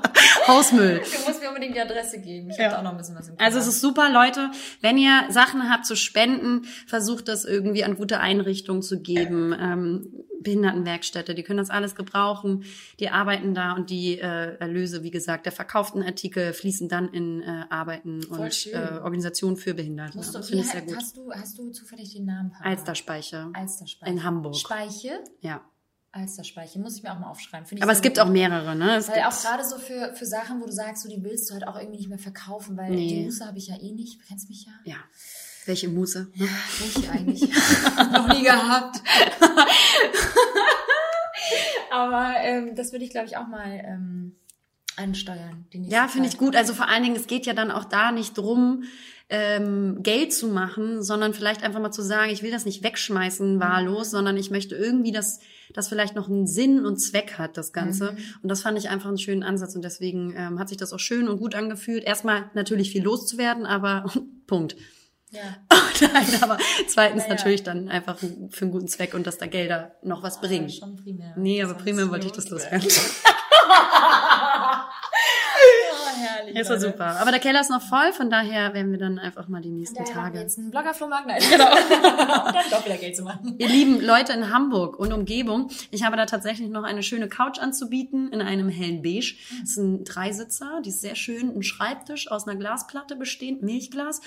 [LAUGHS] Hausmüll. Du musst unbedingt die Adresse geben. Ich Ja. habe auch noch ein bisschen was im Also es ist super, Leute. Wenn ihr Sachen habt zu spenden, versucht das irgendwie an gute Einrichtungen zu geben. Ähm, Behindertenwerkstätte, die können das alles gebrauchen. Die arbeiten da und die äh, Erlöse, wie gesagt, der verkauften Artikel fließen dann in äh, Arbeiten Voll und äh, Organisationen für Behinderte. Musst du, das finde ich sehr gut. hast, du, hast du zufällig den Namen parat? Alsterspeicher. Alsterspeiche. In Hamburg. Speiche? Ja. Alsterspeiche. Muss ich mir auch mal aufschreiben. Finde ich Aber es gibt gut. auch mehrere, ne? Es Weil gibt, auch gerade so für, für Sachen, wo du sagst, so die willst du halt auch irgendwie nicht mehr verkaufen, weil Nee. die Muße habe ich ja eh nicht. Du kennst mich ja. ja. Welche Muße? ne? Ich eigentlich. [LAUGHS] Noch nie gehabt. [LAUGHS] Aber ähm, das würde ich, glaube ich, auch mal ähm, ansteuern. Ja, finde ich gut. Also vor allen Dingen, es geht ja dann auch da nicht drum, ähm, Geld zu machen, sondern vielleicht einfach mal zu sagen, ich will das nicht wegschmeißen wahllos, sondern ich möchte irgendwie, dass das vielleicht noch einen Sinn und Zweck hat, das Ganze. Mhm. Und das fand ich einfach einen schönen Ansatz und deswegen ähm, hat sich das auch schön und gut angefühlt. Erstmal natürlich viel loszuwerden, aber [LAUGHS] Punkt. Ja. [LAUGHS] Nein, aber zweitens Ja, ja. natürlich dann einfach für einen guten Zweck und dass da Gelder noch was bringen. Schon primär. Nee, aber primär wollte ich das loswerden. [LAUGHS] herrlich. Das war Leute. super. Aber der Keller ist noch voll, von daher werden wir dann einfach mal die nächsten Daher machen wir Tage. jetzt einen Bloggerflohmarkt. Nein, [LAUGHS] genau. Dann doch wieder Geld zu machen. Ihr lieben Leute in Hamburg und Umgebung, ich habe da tatsächlich noch eine schöne Couch anzubieten in einem hellen Beige. Das ist ein Dreisitzer, die ist sehr schön, ein Schreibtisch aus einer Glasplatte bestehend, Milchglas.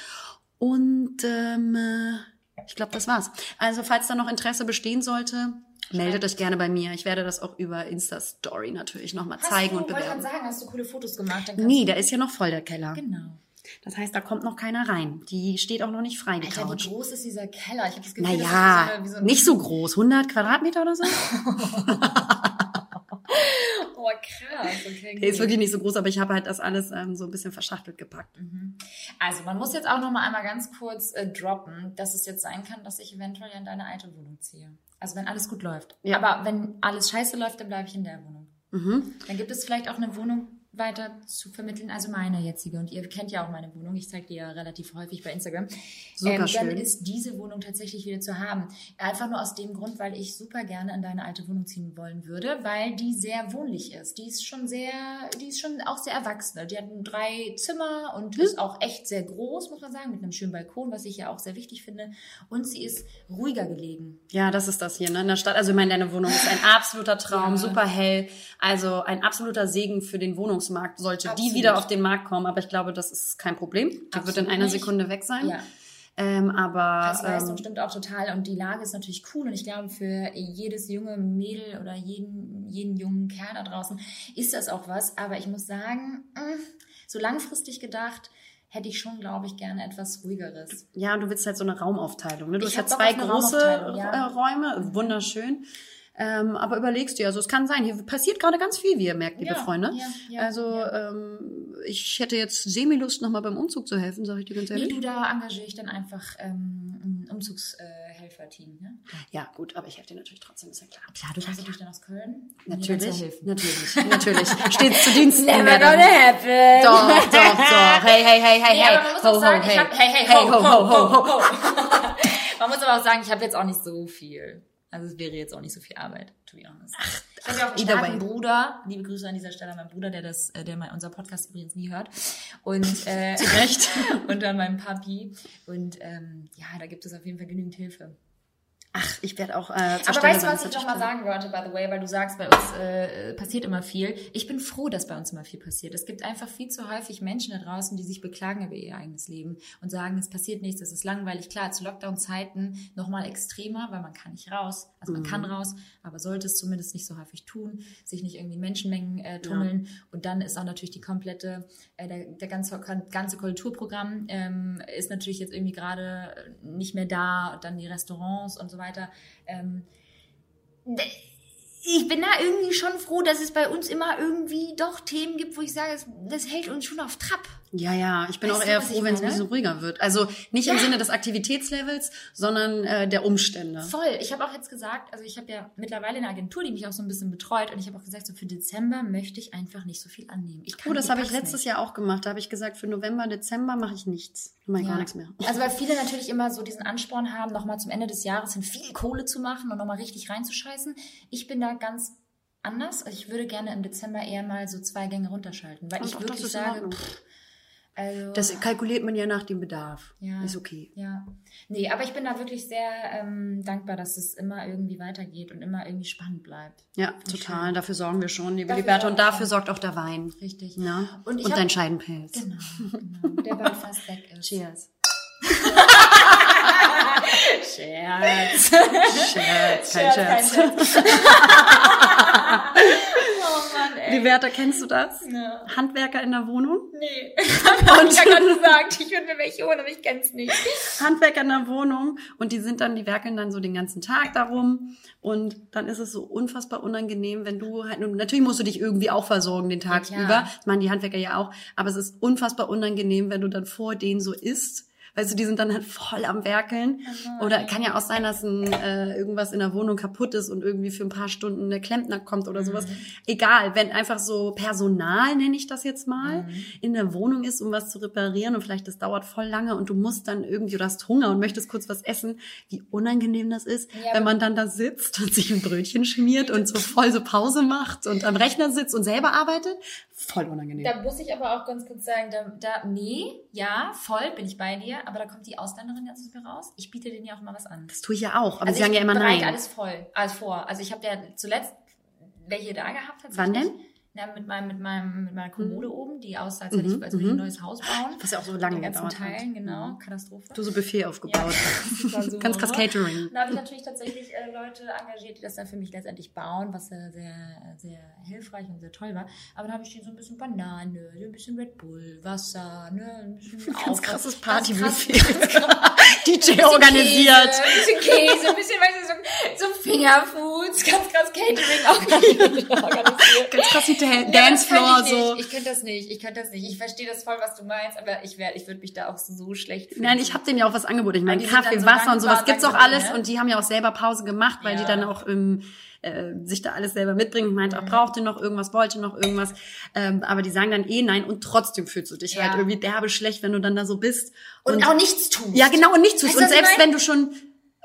Und ähm, äh, ich glaube, das war's. Also falls da noch Interesse bestehen sollte, meldet euch gerne bei mir. Ich werde das auch über Insta-Story natürlich nochmal zeigen hast und du, wollte bewerben. gerade sagen, hast du coole Fotos gemacht? Nee, der ist ja noch voll, der Keller. Genau. Das heißt, da kommt noch keiner rein. Die steht auch noch nicht frei, die Alter, Couch. wie groß ist dieser Keller? Ich habe das Gefühl, Naja, das ist so, eine, so nicht so groß. 100 Quadratmeter oder so? [LAUGHS] [LAUGHS] Oh, krass. Okay, Der ist gut. wirklich nicht so groß, aber ich habe halt das alles ähm, so ein bisschen verschachtelt gepackt. Also, man muss jetzt auch noch mal einmal ganz kurz äh, droppen, dass es jetzt sein kann, dass ich eventuell in deine alte Wohnung ziehe. Also, wenn alles gut läuft. Ja. Aber wenn alles scheiße läuft, dann bleibe ich in der Wohnung. Mhm. Dann gibt es vielleicht auch eine Wohnung weiter zu vermitteln, also meine jetzige. Und ihr kennt ja auch meine Wohnung. Ich zeige die ja relativ häufig bei Instagram. Super ähm, schön. Dann ist diese Wohnung tatsächlich wieder zu haben. Einfach nur aus dem Grund, weil ich super gerne in deine alte Wohnung ziehen wollen würde, weil die sehr wohnlich ist. Die ist schon sehr, die ist schon auch sehr erwachsen. Die hat drei Zimmer und Hm? ist auch echt sehr groß, muss man sagen, mit einem schönen Balkon, was ich ja auch sehr wichtig finde. Und sie ist ruhiger gelegen. Ja, das ist das hier, ne? In der Stadt. Also, ich meine, deine Wohnung ist ein absoluter Traum, Ja. super hell. Also, ein absoluter Segen für den Wohnungsmarkt, sollte Absolut. die wieder auf den Markt kommen. Aber ich glaube, das ist kein Problem. Die wird in Absolut einer nicht. Sekunde weg sein. Ja. Ähm, aber, Preis-Leistung ähm, stimmt auch total und die Lage ist natürlich cool und ich glaube für jedes junge Mädel oder jeden, jeden jungen Kerl da draußen ist das auch was, aber ich muss sagen, mh, so langfristig gedacht hätte ich schon, glaube ich, gerne etwas ruhigeres. ja, du willst halt so eine Raumaufteilung. Ne? Du Ich hast ja zwei große ja. äh, Räume, wunderschön. Ähm, aber überlegst dir, also es kann sein, hier passiert gerade ganz viel, wie ihr merkt, liebe Ja, Freunde. ja, ja, also ja. ähm, ich hätte jetzt Semi-Lust, nochmal beim Umzug zu helfen, sage ich dir ganz Nee, ehrlich. du, da engagiere ich dann einfach ähm, ein Umzugshelferteam. Ne? Ja, gut, aber ich helfe dir natürlich trotzdem, ist ja klar. Klar, du kommst natürlich dann aus Köln. Natürlich, natürlich, [LAUGHS] natürlich. Stets zu Diensten. Never gonna happen. Doch, doch, doch. Hey, hey, hey, hey, Nee, hey. muss auch sagen, ich hab, hey, hey, ho, ho, ho, ho, ho. [LAUGHS] Man muss aber auch sagen, ich habe jetzt auch nicht so viel. Also es wäre jetzt auch nicht so viel Arbeit, to be honest. ich habe ja auch einen starken. Bruder. Liebe Grüße an dieser Stelle an meinen Bruder, der das, äh, der mal unser Podcast übrigens nie hört. Und [LAUGHS] äh, Recht. [LAUGHS] und an meinem Papi. Und ähm, ja, da gibt es auf jeden Fall genügend Hilfe. Ach, ich werde auch äh, Aber weißt du, was ich das noch mal ist sagen wollte, by the way, weil du sagst, bei uns äh, passiert immer viel. Ich bin froh, dass bei uns immer viel passiert. Es gibt einfach viel zu häufig Menschen da draußen, die sich beklagen über ihr eigenes Leben und sagen, es passiert nichts, es ist langweilig. Klar, zu Lockdown-Zeiten noch mal extremer, weil man kann nicht raus. Also man kann raus, aber sollte es zumindest nicht so häufig tun, sich nicht irgendwie Menschenmengen äh, tummeln. Und dann ist auch natürlich die komplette, äh, der, der ganze, ganze Kulturprogramm ähm, ist natürlich jetzt irgendwie gerade nicht mehr da und dann die Restaurants und so weiter. Ähm, ich bin da irgendwie schon froh, dass es bei uns immer irgendwie doch Themen gibt, wo ich sage, das, das hält uns schon auf Trab. Ja, ja, ich bin Weißt auch eher froh, wenn es ein bisschen ruhiger wird. Also nicht im Sinne des Aktivitätslevels, sondern äh, der Umstände. Voll. Ich habe auch jetzt gesagt, also ich habe ja mittlerweile eine Agentur, die mich auch so ein bisschen betreut und ich habe auch gesagt, so für Dezember möchte ich einfach nicht so viel annehmen. Ich kann, Oh, das habe ich letztes nicht. Jahr auch gemacht. Da habe ich gesagt, für November, Dezember mache ich nichts. Ich mache gar nichts mehr. Also weil viele [LAUGHS] natürlich immer so diesen Ansporn haben, nochmal zum Ende des Jahres hin viel Kohle zu machen und nochmal richtig reinzuscheißen. Ich bin da ganz anders. Also ich würde gerne im Dezember eher mal so zwei Gänge runterschalten, weil Und ich wirklich sage, pff, also Das kalkuliert man ja nach dem Bedarf. Ja. Ist okay. Ja, nee, aber ich bin da wirklich sehr ähm, dankbar, dass es immer irgendwie weitergeht und immer irgendwie spannend bleibt. Ja, total. Dafür sorgen wir schon, liebe Liberta. Und dafür sorgt auch der Wein. Richtig. Ja? Und Und, hab- dein Scheidenpilz. Genau, genau. Der bald fast weg ist. Cheers. [LAUGHS] Scherz. Scherz, kein Scherz. oh Mann, ey. Kennst du das? Ja. Handwerker in der Wohnung? Nee. [LAUGHS] Hab [LAUGHS] ich ja gerade gesagt. Ich würde mir welche holen, aber ich kenn's nicht. Handwerker in der Wohnung und die sind dann, die werkeln dann so den ganzen Tag darum und dann ist es so unfassbar unangenehm, wenn du halt, und natürlich musst du dich irgendwie auch versorgen den Tag klar. über, das machen die Handwerker ja auch, aber es ist unfassbar unangenehm, wenn du dann vor denen so isst. Weißt du, die sind dann halt voll am Werkeln. Oder kann ja auch sein, dass ein, äh, irgendwas in der Wohnung kaputt ist und irgendwie für ein paar Stunden der Klempner kommt oder sowas. Egal, wenn einfach so Personal, nenne ich das jetzt mal, in der Wohnung ist, um was zu reparieren und vielleicht das dauert voll lange und du musst dann irgendwie, oder hast Hunger und möchtest kurz was essen, wie unangenehm das ist, Ja, wenn man dann da sitzt und sich ein Brötchen schmiert und so voll so Pause macht und am Rechner sitzt und selber arbeitet. Voll unangenehm. Da muss ich aber auch ganz kurz sagen, da, da nee, ja, voll bin ich bei dir, aber da kommt die Ausländerin jetzt nicht mehr raus. Ich biete denen ja auch mal was an. das tue ich ja auch, aber also sie sagen ich ja immer nein. alles voll, alles vor. Also ich habe ja zuletzt welche da gehabt. Wann denn? Na, mit meinem, mit meinem, mit meiner Kommode oben, die aussah, als Mhm, hätte ich, als würde ich mhm. ein neues Haus bauen. Was ja auch so lange gedauert hat. Teilen, genau, Katastrophe. Du so Buffet aufgebaut. [LAUGHS] so Ganz krass. Catering. Da habe ich natürlich tatsächlich äh, Leute engagiert, die das dann für mich letztendlich bauen, was sehr, sehr, sehr hilfreich und sehr toll war. Aber dann habe ich denen so ein bisschen Banane, so ein bisschen Red Bull, Wasser, ne, ein bisschen Ganz Aufwand. krasses Partybuffet. [LAUGHS] DJ organisiert. Käse, ein bisschen Käse, ein bisschen, weißt du, so, so Fingerfoods, ganz krass Catering organisiert. [LAUGHS] organisiert. Ganz krass Dan- Ja, Dancefloor kann ich so. Nicht. Ich könnte das nicht. Ich könnte das nicht. Ich verstehe das voll, was du meinst, aber ich werde, ich würde mich da auch so schlecht fühlen. Nein, ich habe denen ja auch was angeboten. Ich meine, die Kaffee, so Wasser und sowas gibt's auch alles. ne? Und die haben ja auch selber Pause gemacht, weil die Ja. dann auch ähm, äh, sich da alles selber mitbringen. Ich meinte, Mhm. auch brauchte noch irgendwas, wollte noch irgendwas. Ähm, aber die sagen dann eh nein und trotzdem fühlst du dich Ja. halt irgendwie derbe schlecht, wenn du dann da so bist. und, auch nichts tun. Ja, genau, und nichts tust. Weißt Und selbst wenn du schon,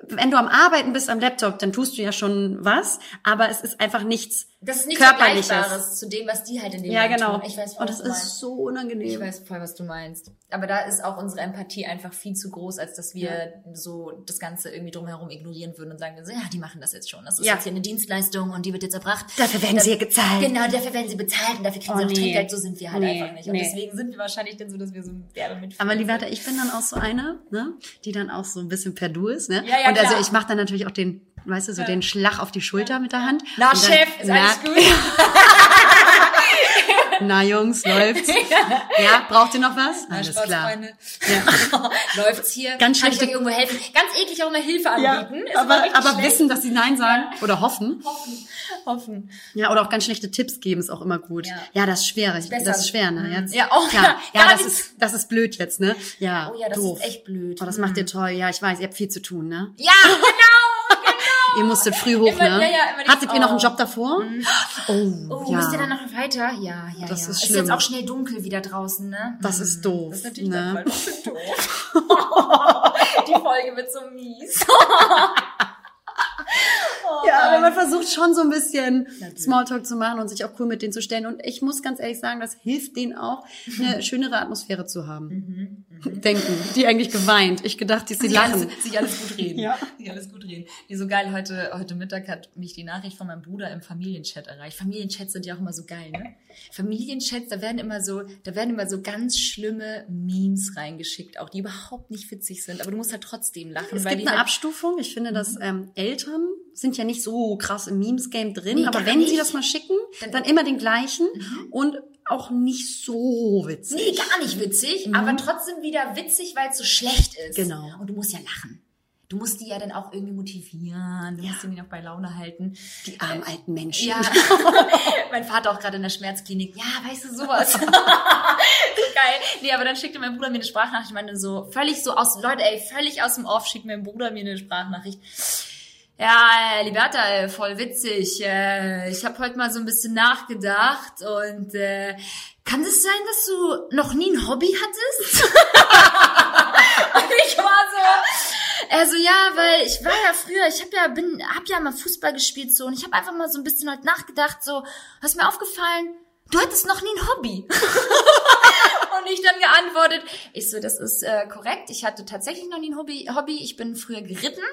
wenn du am Arbeiten bist am Laptop, dann tust du ja schon was, aber es ist einfach nichts Das ist Körperliches. Vergleichbares zu dem, was die halt in dem Ja, Moment genau. tun. Ich weiß voll, und was das ist meinst. so unangenehm. Ich weiß voll, was du meinst. Aber da ist auch unsere Empathie einfach viel zu groß, als dass wir so das Ganze irgendwie drumherum ignorieren würden und sagen, ja, die machen das jetzt schon. Das ist Ja. jetzt hier eine Dienstleistung und die wird jetzt erbracht. Dafür werden sie ja gezahlt. Genau, dafür werden sie bezahlt und dafür kriegen Oh, sie auch nee. Trinkgeld. So sind wir halt Nee, einfach nicht. Und nee. deswegen sind wir wahrscheinlich dann so, dass wir so derbe mitfühlen. Aber Liberta, ich bin dann auch so eine, ne, die dann auch so ein bisschen per Du ist, ne? Ja, ja, und also klar. ich mache dann natürlich auch den, weißt du, so den Schlag auf die Schulter mit der Hand. Na, dann, Chef, ist na, alles gut? [LAUGHS] Na, Jungs, läuft's? ja, braucht ihr noch was? Na, Alles klar. Ja. [LAUGHS] Läuft's hier? Ganz Kann ich euch irgendwo helfen? Ganz eklig auch mal Hilfe Ja, anbieten. Ist immer aber, aber schlecht. wissen, dass sie Nein sagen oder hoffen. Hoffen. Hoffen. Ja, oder auch ganz schlechte Tipps geben ist auch immer gut. Ja. Ja, das ist schwer. Das besser. ist schwer, ne? Mhm. Jetzt. Ja, auch. [LAUGHS] Ja, Ja, ja das, ist, das ist blöd jetzt, ne? Ja, Oh ja, das doof. ist echt blöd. Oh, das macht ihr toll. Ja, ich weiß, ihr habt viel zu tun, ne? Ja, genau. Ihr musstet früh hoch, Immer- ne? ja, ja, Hattet ihr noch einen. Job davor? Oh, Oh, ja. müsst ihr dann noch weiter? Ja, ja, Das ja. ist ist schlimm. jetzt auch schnell dunkel wieder draußen, ne? Das Mhm. ist doof, Das ist natürlich ne? doof. [LAUGHS] [LAUGHS] Die Folge wird so mies. [LAUGHS] Oh Ja, aber man versucht schon so ein bisschen Natürlich. Smalltalk zu machen und sich auch cool mit denen zu stellen. Und ich muss ganz ehrlich sagen, das hilft denen auch, eine [LAUGHS] schönere Atmosphäre zu haben. denken. Die eigentlich geweint. Ich gedacht, die sie lachen. alles, [LAUGHS] sich alles gut reden. Ja. Sich alles gut reden. Nee, so geil, heute, heute Mittag hat mich die Nachricht von meinem Bruder im Familienchat erreicht. Familienchats sind ja auch immer so geil, ne? Familienchats, da werden immer so, da werden immer so ganz schlimme Memes reingeschickt, auch die überhaupt nicht witzig sind, aber du musst halt trotzdem lachen. Es gibt eine halt, Abstufung. Ich finde, dass ähm, Eltern sind ja nicht so krass im Memes-Game drin, Nee, aber wenn sie nicht. das mal schicken, Dann- immer den gleichen und auch nicht so witzig. Nee, gar nicht witzig, aber trotzdem wieder witzig, weil es so schlecht ist. Genau. Und du musst ja lachen. Du musst die ja dann auch irgendwie motivieren, du musst die noch bei Laune halten. Die armen alten Menschen. Ja, [LAUGHS] mein Vater auch gerade in der Schmerzklinik. Ja, weißt du, sowas. [LAUGHS] [LAUGHS] so geil. Nee, aber dann schickte mein Bruder mir eine Sprachnachricht. Ich meine so, völlig so aus, Leute, ey, völlig aus dem Off schickt mein Bruder mir eine Sprachnachricht. Ja, äh, Liberta, ey, voll witzig. Äh, ich habe heute mal so ein bisschen nachgedacht und äh, kann es sein, dass du noch nie ein Hobby hattest? [LAUGHS] und ich war so, also ja, weil ich war ja früher, ich habe ja bin, hab ja mal Fußball gespielt so und ich habe einfach mal so ein bisschen heute nachgedacht so, was mir aufgefallen? Du hattest noch nie ein Hobby. [LAUGHS] Und ich dann geantwortet, ich so, das ist äh, korrekt. Ich hatte tatsächlich noch nie ein Hobby. Hobby. Ich bin früher geritten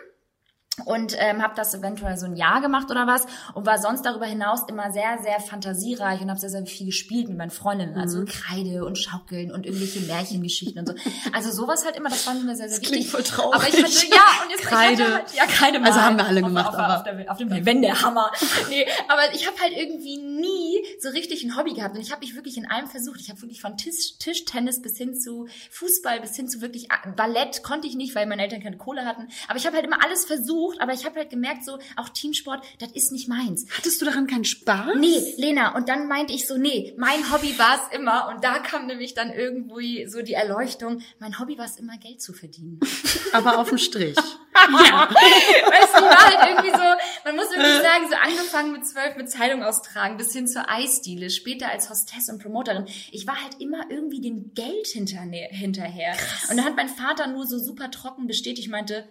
und ähm, habe das eventuell so ein Jahr gemacht oder was und war sonst darüber hinaus immer sehr, sehr fantasiereich und habe sehr, sehr viel gespielt mit meinen Freundinnen. Mhm. Also Kreide und Schaukeln und irgendwelche Märchengeschichten und so. Also sowas halt immer, das war mir sehr, sehr wichtig. klingt voll traurig. Aber ich hatte, ja, und jetzt Kreide. Ich halt, ja, Kreide Also malen. haben wir alle auf, gemacht, auf, aber- Auf, der, auf dem Wendehammer. Nee, aber ich habe halt irgendwie nie so richtig ein Hobby gehabt und ich habe mich wirklich in allem versucht. Ich habe wirklich von Tisch, Tischtennis bis hin zu Fußball bis hin zu wirklich Ballett konnte ich nicht, weil meine Eltern keine Kohle hatten. Aber ich habe halt immer alles versucht, aber ich habe halt gemerkt, so auch Teamsport, das ist nicht meins. Hattest du daran keinen Spaß? Nee, Lena, und dann meinte ich so, nee, mein Hobby war es immer, und da kam nämlich dann irgendwie so die Erleuchtung, mein Hobby war es immer, Geld zu verdienen. [LAUGHS] Aber auf dem Strich. [LAUGHS] Weißt du, war halt irgendwie so, man muss wirklich sagen, so angefangen mit zwölf mit Zeitung austragen bis hin zur Eisdiele, später als Hostess und Promoterin. Ich war halt immer irgendwie dem Geld hinterher. Und da hat mein Vater nur so super trocken bestätigt, meinte,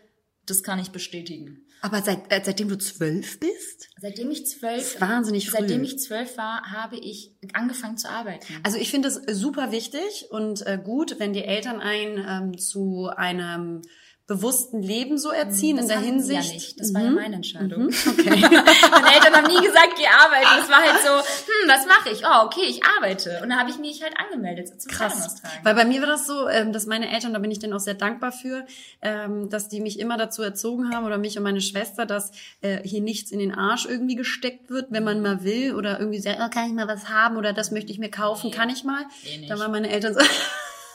das kann ich bestätigen. Aber seit, äh, seitdem du zwölf bist? Seitdem ich zwölf, wahnsinnig früh. seitdem ich zwölf war, habe ich angefangen zu arbeiten. Also ich finde es super wichtig und äh, gut, wenn die Eltern einen ähm, zu einem bewussten Leben so erziehen Das in der Hinsicht. Ja nicht. Das war ja Mhm. meine Entscheidung. Okay. [LAUGHS] [LAUGHS] Meine Eltern haben nie gesagt, geh arbeiten. Das war halt so, hm, was mache ich? Oh, okay, ich arbeite. Und dann habe ich mich halt angemeldet zum Krass. Weil bei mir war das so, ähm, dass meine Eltern, da bin ich denen auch sehr dankbar für, ähm, dass die mich immer dazu erzogen haben oder mich und meine Schwester, dass äh, hier nichts in den Arsch irgendwie gesteckt wird, wenn man mal will oder irgendwie sagt, oh, kann ich mal was haben oder das möchte ich mir kaufen, kann ich mal. Nicht. Da waren meine Eltern so. [LAUGHS]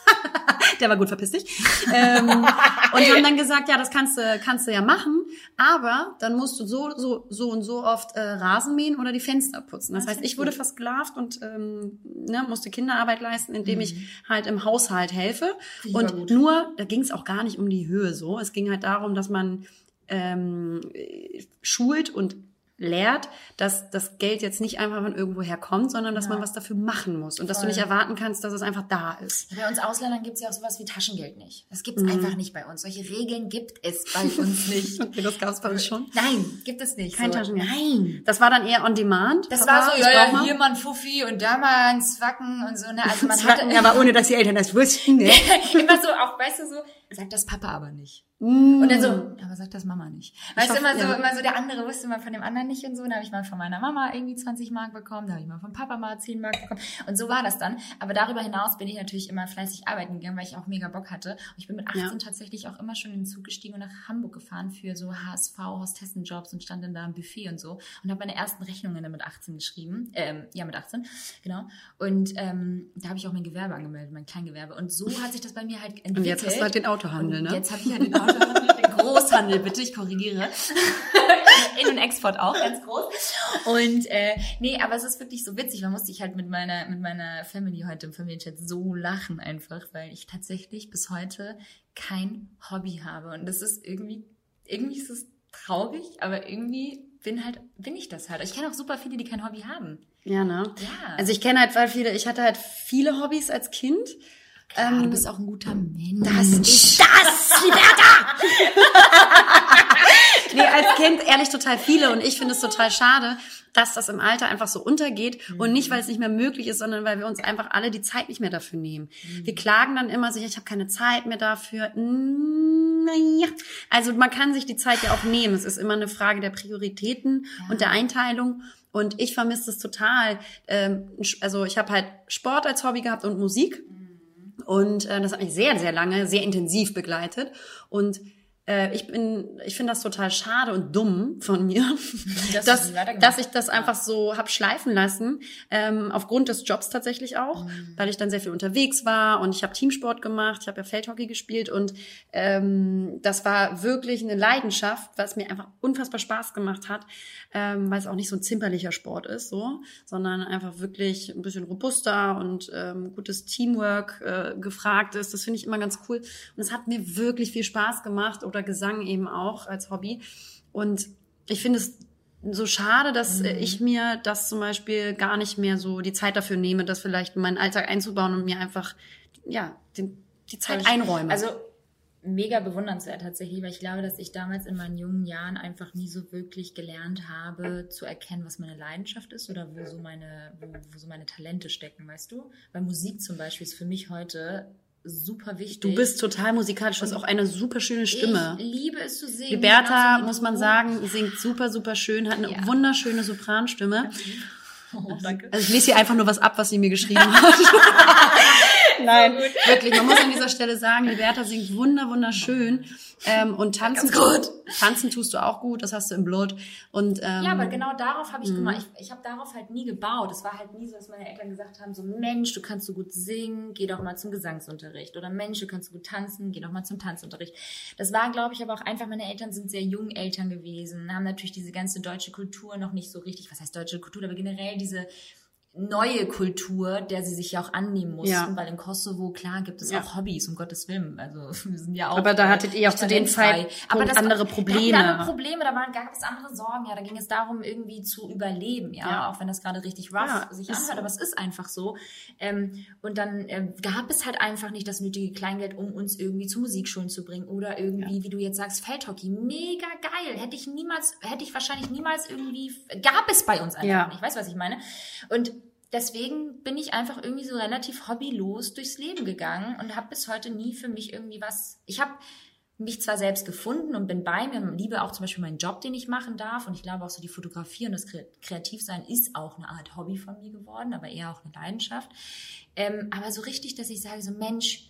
[LAUGHS] Der war gut, verpiss dich. ähm, und haben dann gesagt, ja, das kannst du, kannst du ja machen, aber dann musst du so, so, so und so oft äh, Rasen mähen oder die Fenster putzen. Das heißt, ich wurde versklavt und ähm, ne, musste Kinderarbeit leisten, indem ich halt im Haushalt helfe. Ich Und nur, da ging es auch gar nicht um die Höhe so. Es ging halt darum, dass man ähm, schult und lehrt, dass das Geld jetzt nicht einfach von irgendwo herkommt, sondern dass Ja. man was dafür machen muss und dass du Voll. nicht erwarten kannst, dass es einfach da ist. Bei uns Ausländern gibt es ja auch sowas wie Taschengeld nicht. Das gibt es Mhm. einfach nicht bei uns. Solche Regeln gibt es bei uns [LAUGHS] nicht. Okay, das gab es bei uns schon. Nein, gibt es nicht. Kein so. Taschengeld. Nein. Das war dann eher on demand. Das Papa, war so, ja, ja, hier mal ein Fuffi und da mal ein Zwacken und so. Ne? Also man [LAUGHS] Zwacken, hatte aber ohne, dass die Eltern das wussten. Ne? [LAUGHS] immer so, auch weißt du so, sagt das Papa aber nicht. Mm. Und dann so, aber sagt das Mama nicht. Weißt du, immer so, ja. immer so, der andere wusste mal von dem anderen nicht und so. Da habe ich mal von meiner Mama irgendwie 20 Mark bekommen, da habe ich mal vom Papa mal 10 Mark bekommen. Und so war das dann. Aber darüber hinaus bin ich natürlich immer fleißig arbeiten gegangen, weil ich auch mega Bock hatte. Und ich bin mit 18 Ja. tatsächlich auch immer schon in den Zug gestiegen und nach Hamburg gefahren für so HSV, Hostessenjobs und stand dann da im Buffet und so. Und habe meine ersten Rechnungen dann mit 18 geschrieben. Ähm, ja, mit 18, genau. Und ähm, da habe ich auch mein Gewerbe angemeldet, mein Kleingewerbe. Und so hat sich das bei mir halt entwickelt. Und jetzt hast du halt den Autohandel, ne? Jetzt habe ich ja den Autohandel, den Großhandel, bitte, ich korrigiere. [LAUGHS] In- und Export auch, ganz groß. Und äh, nee, aber es ist wirklich so witzig. Man musste ich halt mit meiner, mit meiner Family heute im Familienchat so lachen einfach, weil ich tatsächlich bis heute kein Hobby habe. Und das ist irgendwie, irgendwie ist es traurig, aber irgendwie bin halt, bin ich das halt. Ich kenne auch super viele, die kein Hobby haben. Ja, ne? Ja. Also ich kenne halt viele, ich hatte halt viele Hobbys als Kind. Klar, ähm, du bist auch ein guter Mensch. Das ist das, Liberta! [LAUGHS] nee, als Kind ehrlich total viele und ich finde es total schade, dass das im Alter einfach so untergeht und nicht, weil es nicht mehr möglich ist, sondern weil wir uns einfach alle die Zeit nicht mehr dafür nehmen. Wir klagen dann immer so, ja, ich habe keine Zeit mehr dafür. Naja, also man kann sich die Zeit ja auch nehmen. Es ist immer eine Frage der Prioritäten und der Einteilung. Und ich vermisse es total. Ähm, also ich habe halt Sport als Hobby gehabt und Musik. Und äh, das hat mich sehr, sehr lange, sehr intensiv begleitet. Und ich bin, ich finde das total schade und dumm von mir, [LAUGHS] Dass [LAUGHS] dass, dass ich das einfach so hab schleifen lassen, ähm, aufgrund des Jobs tatsächlich auch, Mhm. weil ich dann sehr viel unterwegs war und ich habe Teamsport gemacht, ich habe ja Feldhockey gespielt und ähm, das war wirklich eine Leidenschaft, was mir einfach unfassbar Spaß gemacht hat, ähm, weil es auch nicht so ein zimperlicher Sport ist, so, sondern einfach wirklich ein bisschen robuster und ähm, gutes Teamwork äh, gefragt ist. Das finde ich immer ganz cool und es hat mir wirklich viel Spaß gemacht oder Gesang eben auch als Hobby und ich finde es so schade, dass Mhm. äh, ich mir das zum Beispiel gar nicht mehr so die Zeit dafür nehme, das vielleicht in meinen Alltag einzubauen und mir einfach, ja, den, die Zeit einräume. Also mega bewundernswert tatsächlich, weil ich glaube, dass ich damals in meinen jungen Jahren einfach nie so wirklich gelernt habe, zu erkennen, was meine Leidenschaft ist oder wo so meine, wo, wo so meine Talente stecken, weißt du? Weil Musik zum Beispiel ist für mich heute super wichtig. du bist total musikalisch, du hast auch eine super schöne Stimme. Ich liebe es zu singen. Liberta, muss man sagen, singt super, super schön, hat eine Ja. wunderschöne Sopranstimme. [LAUGHS] Oh, danke. Also ich lese hier einfach nur was ab, was sie mir geschrieben [LAUGHS] hat. [LAUGHS] Nein, wirklich. Man muss an dieser Stelle sagen, Liberta singt wunder, wunderschön. Ähm, und tanzen, Ganz tanzen tust du auch gut, das hast du im Blut. Und, ähm, Ja, aber genau darauf habe ich, Mhm. guck mal, ich, ich habe darauf halt nie gebaut. Es war halt nie so, dass meine Eltern gesagt haben, so Mensch, du kannst so gut singen, geh doch mal zum Gesangsunterricht. Oder Mensch, du kannst so gut tanzen, geh doch mal zum Tanzunterricht. Das war, glaube ich, aber auch einfach, meine Eltern sind sehr jung Eltern gewesen, haben natürlich diese ganze deutsche Kultur noch nicht so richtig, was heißt deutsche Kultur, aber generell diese neue Kultur, der sie sich ja auch annehmen mussten, Ja. weil in Kosovo, klar, gibt es Ja. auch Hobbys, um Gottes Willen. Also [LAUGHS] wir sind ja auch. Aber da äh, hattet ihr auch zu dem talentfrei. Zeitpunkt das- andere Da Probleme. wir andere Probleme, da waren, gab es andere Sorgen, ja, da ging es darum, irgendwie zu überleben, ja, Ja. auch wenn das gerade richtig rough sich anhört, so. aber es ist einfach so. Ähm, und dann ähm, gab es halt einfach nicht das nötige Kleingeld, um uns irgendwie zu Musikschulen zu bringen oder irgendwie, wie du jetzt sagst, Feldhockey, mega geil, hätte ich niemals, hätte ich wahrscheinlich niemals irgendwie, gab es bei uns einfach nicht, weißt du, was ich meine? Und deswegen bin ich einfach irgendwie so relativ hobbylos durchs Leben gegangen und habe bis heute nie für mich irgendwie was. Ich habe mich zwar selbst gefunden und bin bei mir und liebe auch zum Beispiel meinen Job, den ich machen darf. Und ich glaube auch so die Fotografie und das Kre- Kreativsein ist auch eine Art Hobby von mir geworden, aber eher auch eine Leidenschaft. Ähm, aber so richtig, dass ich sage, so Mensch,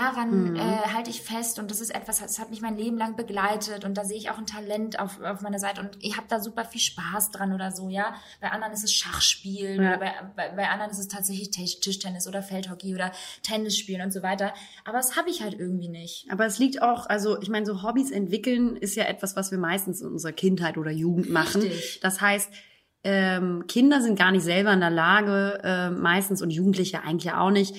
daran Mhm. äh, halte ich fest und das ist etwas, das hat mich mein Leben lang begleitet und da sehe ich auch ein Talent auf, auf meiner Seite und ich habe da super viel Spaß dran oder so, ja. Bei anderen ist es Schachspielen Ja. oder bei, bei, bei anderen ist es tatsächlich Tisch- Tischtennis oder Feldhockey oder Tennis spielen und so weiter. Aber das habe ich halt irgendwie nicht. Aber es liegt auch, also ich meine, so Hobbys entwickeln ist ja etwas, was wir meistens in unserer Kindheit oder Jugend machen. Richtig. Das heißt, ähm, Kinder sind gar nicht selber in der Lage, äh, meistens und Jugendliche eigentlich auch nicht,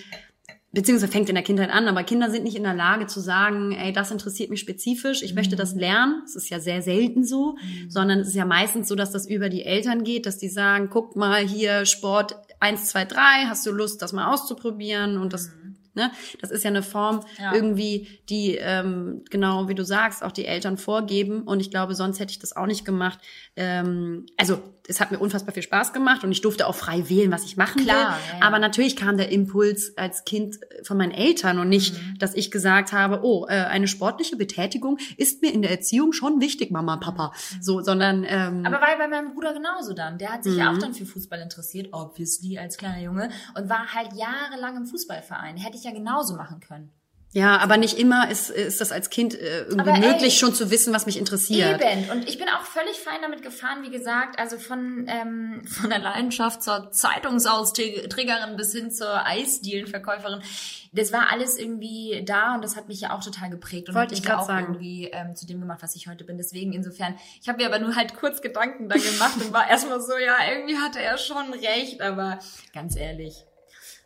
beziehungsweise fängt in der Kindheit an, aber Kinder sind nicht in der Lage zu sagen, ey, das interessiert mich spezifisch, ich möchte das lernen. Es ist ja sehr selten so, sondern es ist ja meistens so, dass das über die Eltern geht, dass die sagen, guck mal hier Sport 1, 2, 3, hast du Lust, das mal auszuprobieren und das, ne, das ist ja eine Form Ja. irgendwie, die ähm, genau wie du sagst, auch die Eltern vorgeben und ich glaube, sonst hätte ich das auch nicht gemacht. Ähm, also es hat mir unfassbar viel Spaß gemacht und ich durfte auch frei wählen, was ich machen Klar, will. ja, ja. Aber natürlich kam der Impuls als Kind von meinen Eltern und nicht, Mhm. dass ich gesagt habe, oh, äh, eine sportliche Betätigung ist mir in der Erziehung schon wichtig, Mama, Papa. So, sondern ähm, Mhm. Aber war bei meinem Bruder genauso dann. Der hat sich ja auch dann für Fußball interessiert, obviously als kleiner Junge, und war halt jahrelang im Fußballverein. Hätte ich ja genauso machen können. Ja, aber nicht immer ist, ist das als Kind äh, irgendwie Aber ey, möglich, schon zu wissen, was mich interessiert. Eben. Und ich bin auch völlig fein damit gefahren, wie gesagt, also von, ähm, [LAUGHS] von der Leidenschaft zur Zeitungsausträgerin bis hin zur Eisdielenverkäuferin. Das war alles irgendwie da und das hat mich ja auch total geprägt und Wollte hat ich mich grad auch sagen. irgendwie ähm, zu dem gemacht, was ich heute bin. Deswegen insofern, ich habe mir aber nur halt kurz Gedanken da gemacht und war erstmal so, ja, irgendwie hatte er schon recht, aber ganz ehrlich.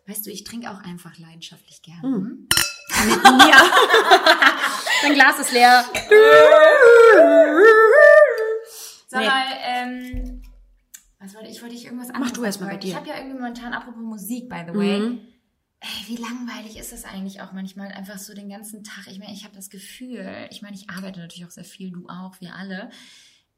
Weißt du, ich trinke auch einfach leidenschaftlich gerne. Hm. Ja. [LAUGHS] Dein Glas ist leer. Sag Nee. mal, ähm, was wollte ich? Wollte ich irgendwas anderes du erst mal sagen? bei dir. Ich habe ja irgendwie momentan, apropos Musik, by the way, Mhm. Ey, wie langweilig ist das eigentlich auch manchmal einfach so den ganzen Tag. Ich meine, ich habe das Gefühl, ich meine, ich arbeite natürlich auch sehr viel, du auch, wir alle.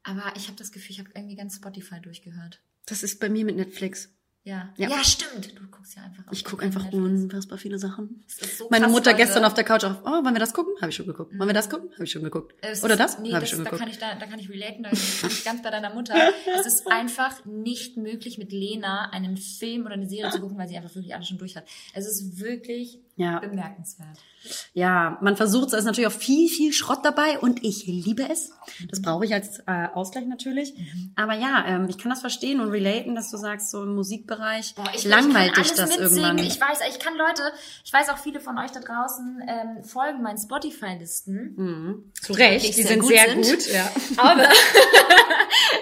Aber ich habe das Gefühl, ich habe irgendwie ganz Spotify durchgehört. Das ist bei mir mit Netflix. Ja. Ja. ja, stimmt. Du guckst ja einfach. Ich gucke einfach unfassbar viele Sachen. So Meine krass, Mutter gestern auf der Couch auf, oh, wollen wir das gucken? Habe ich schon geguckt. Wollen wir das gucken? Habe ich schon geguckt. Es Oder das? Nee, Habe das, ich schon da geguckt. kann ich da, da kann ich relaten, da bin ich ganz bei deiner Mutter. Es ist [LAUGHS] einfach nicht möglich, mit Lena einen Film oder eine Serie zu gucken, weil sie einfach wirklich alles schon durch hat. Es ist wirklich Ja. bemerkenswert. Ja, man versucht es, ist natürlich auch viel, viel Schrott dabei und ich liebe es. Das brauche ich als äh, Ausgleich natürlich. Aber ja, ähm, ich kann das verstehen und relaten, dass du sagst, so im Musikbereich ich, langweilt ich dich das mitsingen. irgendwann. Ich weiß, ich kann Leute, ich weiß auch viele von euch da draußen ähm, folgen meinen Spotify-Listen. Zu Recht, die sind sehr gut, ja. Aber [LAUGHS]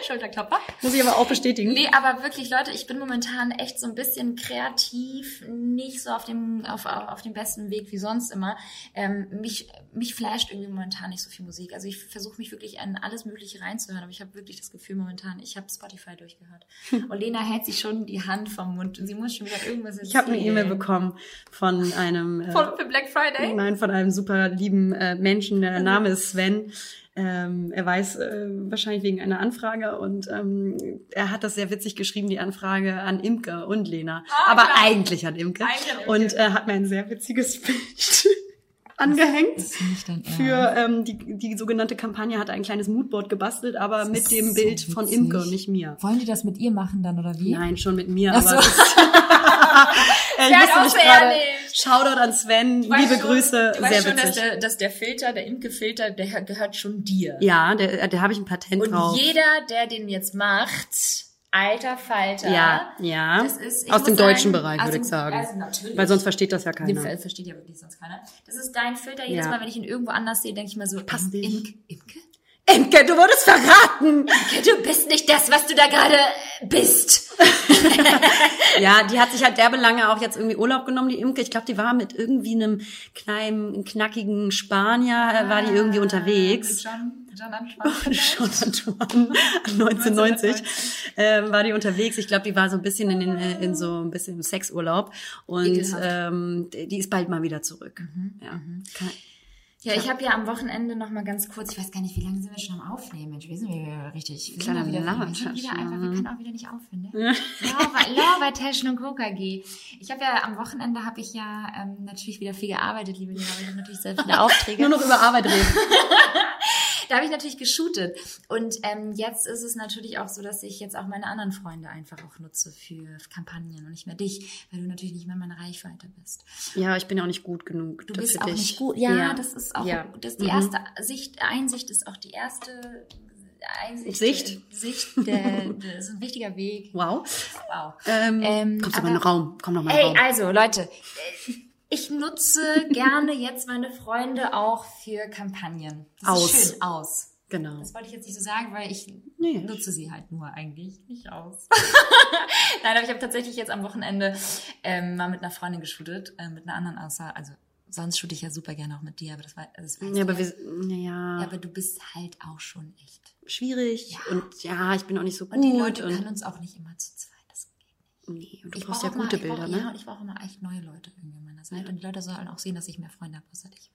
Schulterklopfer. Muss ich aber auch bestätigen. Nee, aber wirklich, Leute, ich bin momentan echt so ein bisschen kreativ, nicht so auf dem, auf, auf, dem besten Weg wie sonst immer. Ähm, mich, mich flasht irgendwie momentan nicht so viel Musik. Also ich versuche mich wirklich an alles Mögliche reinzuhören, aber ich habe wirklich das Gefühl momentan, ich habe Spotify durchgehört. [LAUGHS] Und Lena hält sich schon die Hand vom Mund und sie muss schon wieder irgendwas erzählen. Ich habe eine E-Mail bekommen von einem äh, Von, für Black Friday? Nein, von einem super lieben äh, Menschen. Der [LAUGHS] Name ist Sven. Ähm, er weiß äh, wahrscheinlich wegen einer Anfrage und ähm, er hat das sehr witzig geschrieben, die Anfrage an Imke und Lena. Ah, aber klar. eigentlich an Imke. Eigentlich an Imke. Und er hat mir ein sehr witziges [LAUGHS] Bild angehängt. Für ähm, die, die sogenannte Kampagne hat er ein kleines Moodboard gebastelt, aber mit ist dem so Bild von witzig. Imke und nicht mir. Wollen die das mit ihr machen dann oder wie? Nein, schon mit mir, Ach so. [LAUGHS] [LAUGHS] ich wusste auch nicht sehr gerade. Shoutout an Sven, liebe schon- Grüße, Du weißt sehr schon, dass witzig. der, dass der Filter, der Imke-Filter, der gehört schon dir. Ja, der, der habe ich ein Patent Und drauf. jeder, der den jetzt macht, alter Falter. ja, ja. Das ist, Aus dem muss deutschen sagen, Bereich, würde ich sagen. Also natürlich. Weil sonst versteht das ja Den keiner. Ver- versteht ja wirklich sonst keiner. Das ist dein Filter. Jedes Ja. Mal, wenn ich ihn irgendwo anders sehe, denke ich mir so, Passt. Imke, Imke? Imke, du wurdest verraten! Du bist nicht das, was du da gerade bist. [LAUGHS] Ja, die hat sich halt derbe lange auch jetzt irgendwie Urlaub genommen, die Imke. Ich glaube, die war mit irgendwie einem kleinen, knackigen Spanier, äh, war die irgendwie unterwegs. John, John Antoine. [LAUGHS] Schon Antoine, [LAUGHS] 1990 ähm, war die unterwegs. Ich glaube, die war so ein bisschen in, den, äh, in so ein bisschen Sexurlaub und Ekelhaft. ähm, die ist bald mal wieder zurück. Ja. Kann- Ja, ich habe ja am Wochenende noch mal ganz kurz, ich weiß gar nicht, wie lange sind wir schon am Aufnehmen? Mensch, wir sind wir richtig. Wir sind, Kleiner mal wieder, wir sind wieder einfach, wir können auch wieder nicht aufhören. Ne? Lava, Lava, Taschen und Coca G. Ich habe ja am Wochenende habe ich ja ähm, natürlich wieder viel gearbeitet, liebe aber ich habe natürlich sehr viele [LAUGHS] Aufträge. Nur noch über Arbeit reden. [LAUGHS] Da habe ich natürlich geshootet. Und ähm, jetzt ist es natürlich auch so, dass ich jetzt auch meine anderen Freunde einfach auch nutze für Kampagnen und nicht mehr dich, weil du natürlich nicht mehr meine Reichweite bist. Ja, ich bin ja auch nicht gut genug. Du bist auch dich. nicht gut. Ja, das ist auch Ja. das ist die Mhm. erste Sicht, Einsicht ist auch die erste Einsicht. Sicht? Sicht, der, das ist ein wichtiger Weg. Wow. Wow. Ähm, Ähm, kommst mal aber- in den Raum. Komm doch mal in Ey, den Raum. also Leute, äh, ich nutze gerne jetzt meine Freunde auch für Kampagnen. Das Aus. ist schön aus. Genau. Das wollte ich jetzt nicht so sagen, weil ich Nee. nutze sie halt nur eigentlich nicht aus. [LAUGHS] Nein, aber ich habe tatsächlich jetzt am Wochenende ähm, mal mit einer Freundin geshootet, äh, mit einer anderen außer, also sonst shoote ich ja super gerne auch mit dir, aber das war, das weißt Ja, aber wir, ja, ja, aber du bist halt auch schon echt. schwierig. Und ja, ich bin auch nicht so Und die gut. Leute Und, können uns auch nicht immer zu zweit. Nee, du Ich brauchst brauch ja gute mal, ich Bilder, brauch, ne? Ja, und ich brauche immer echt neue Leute irgendwie an meiner Seite. Und die Leute sollen auch sehen, dass ich mehr Freunde habe außer dich.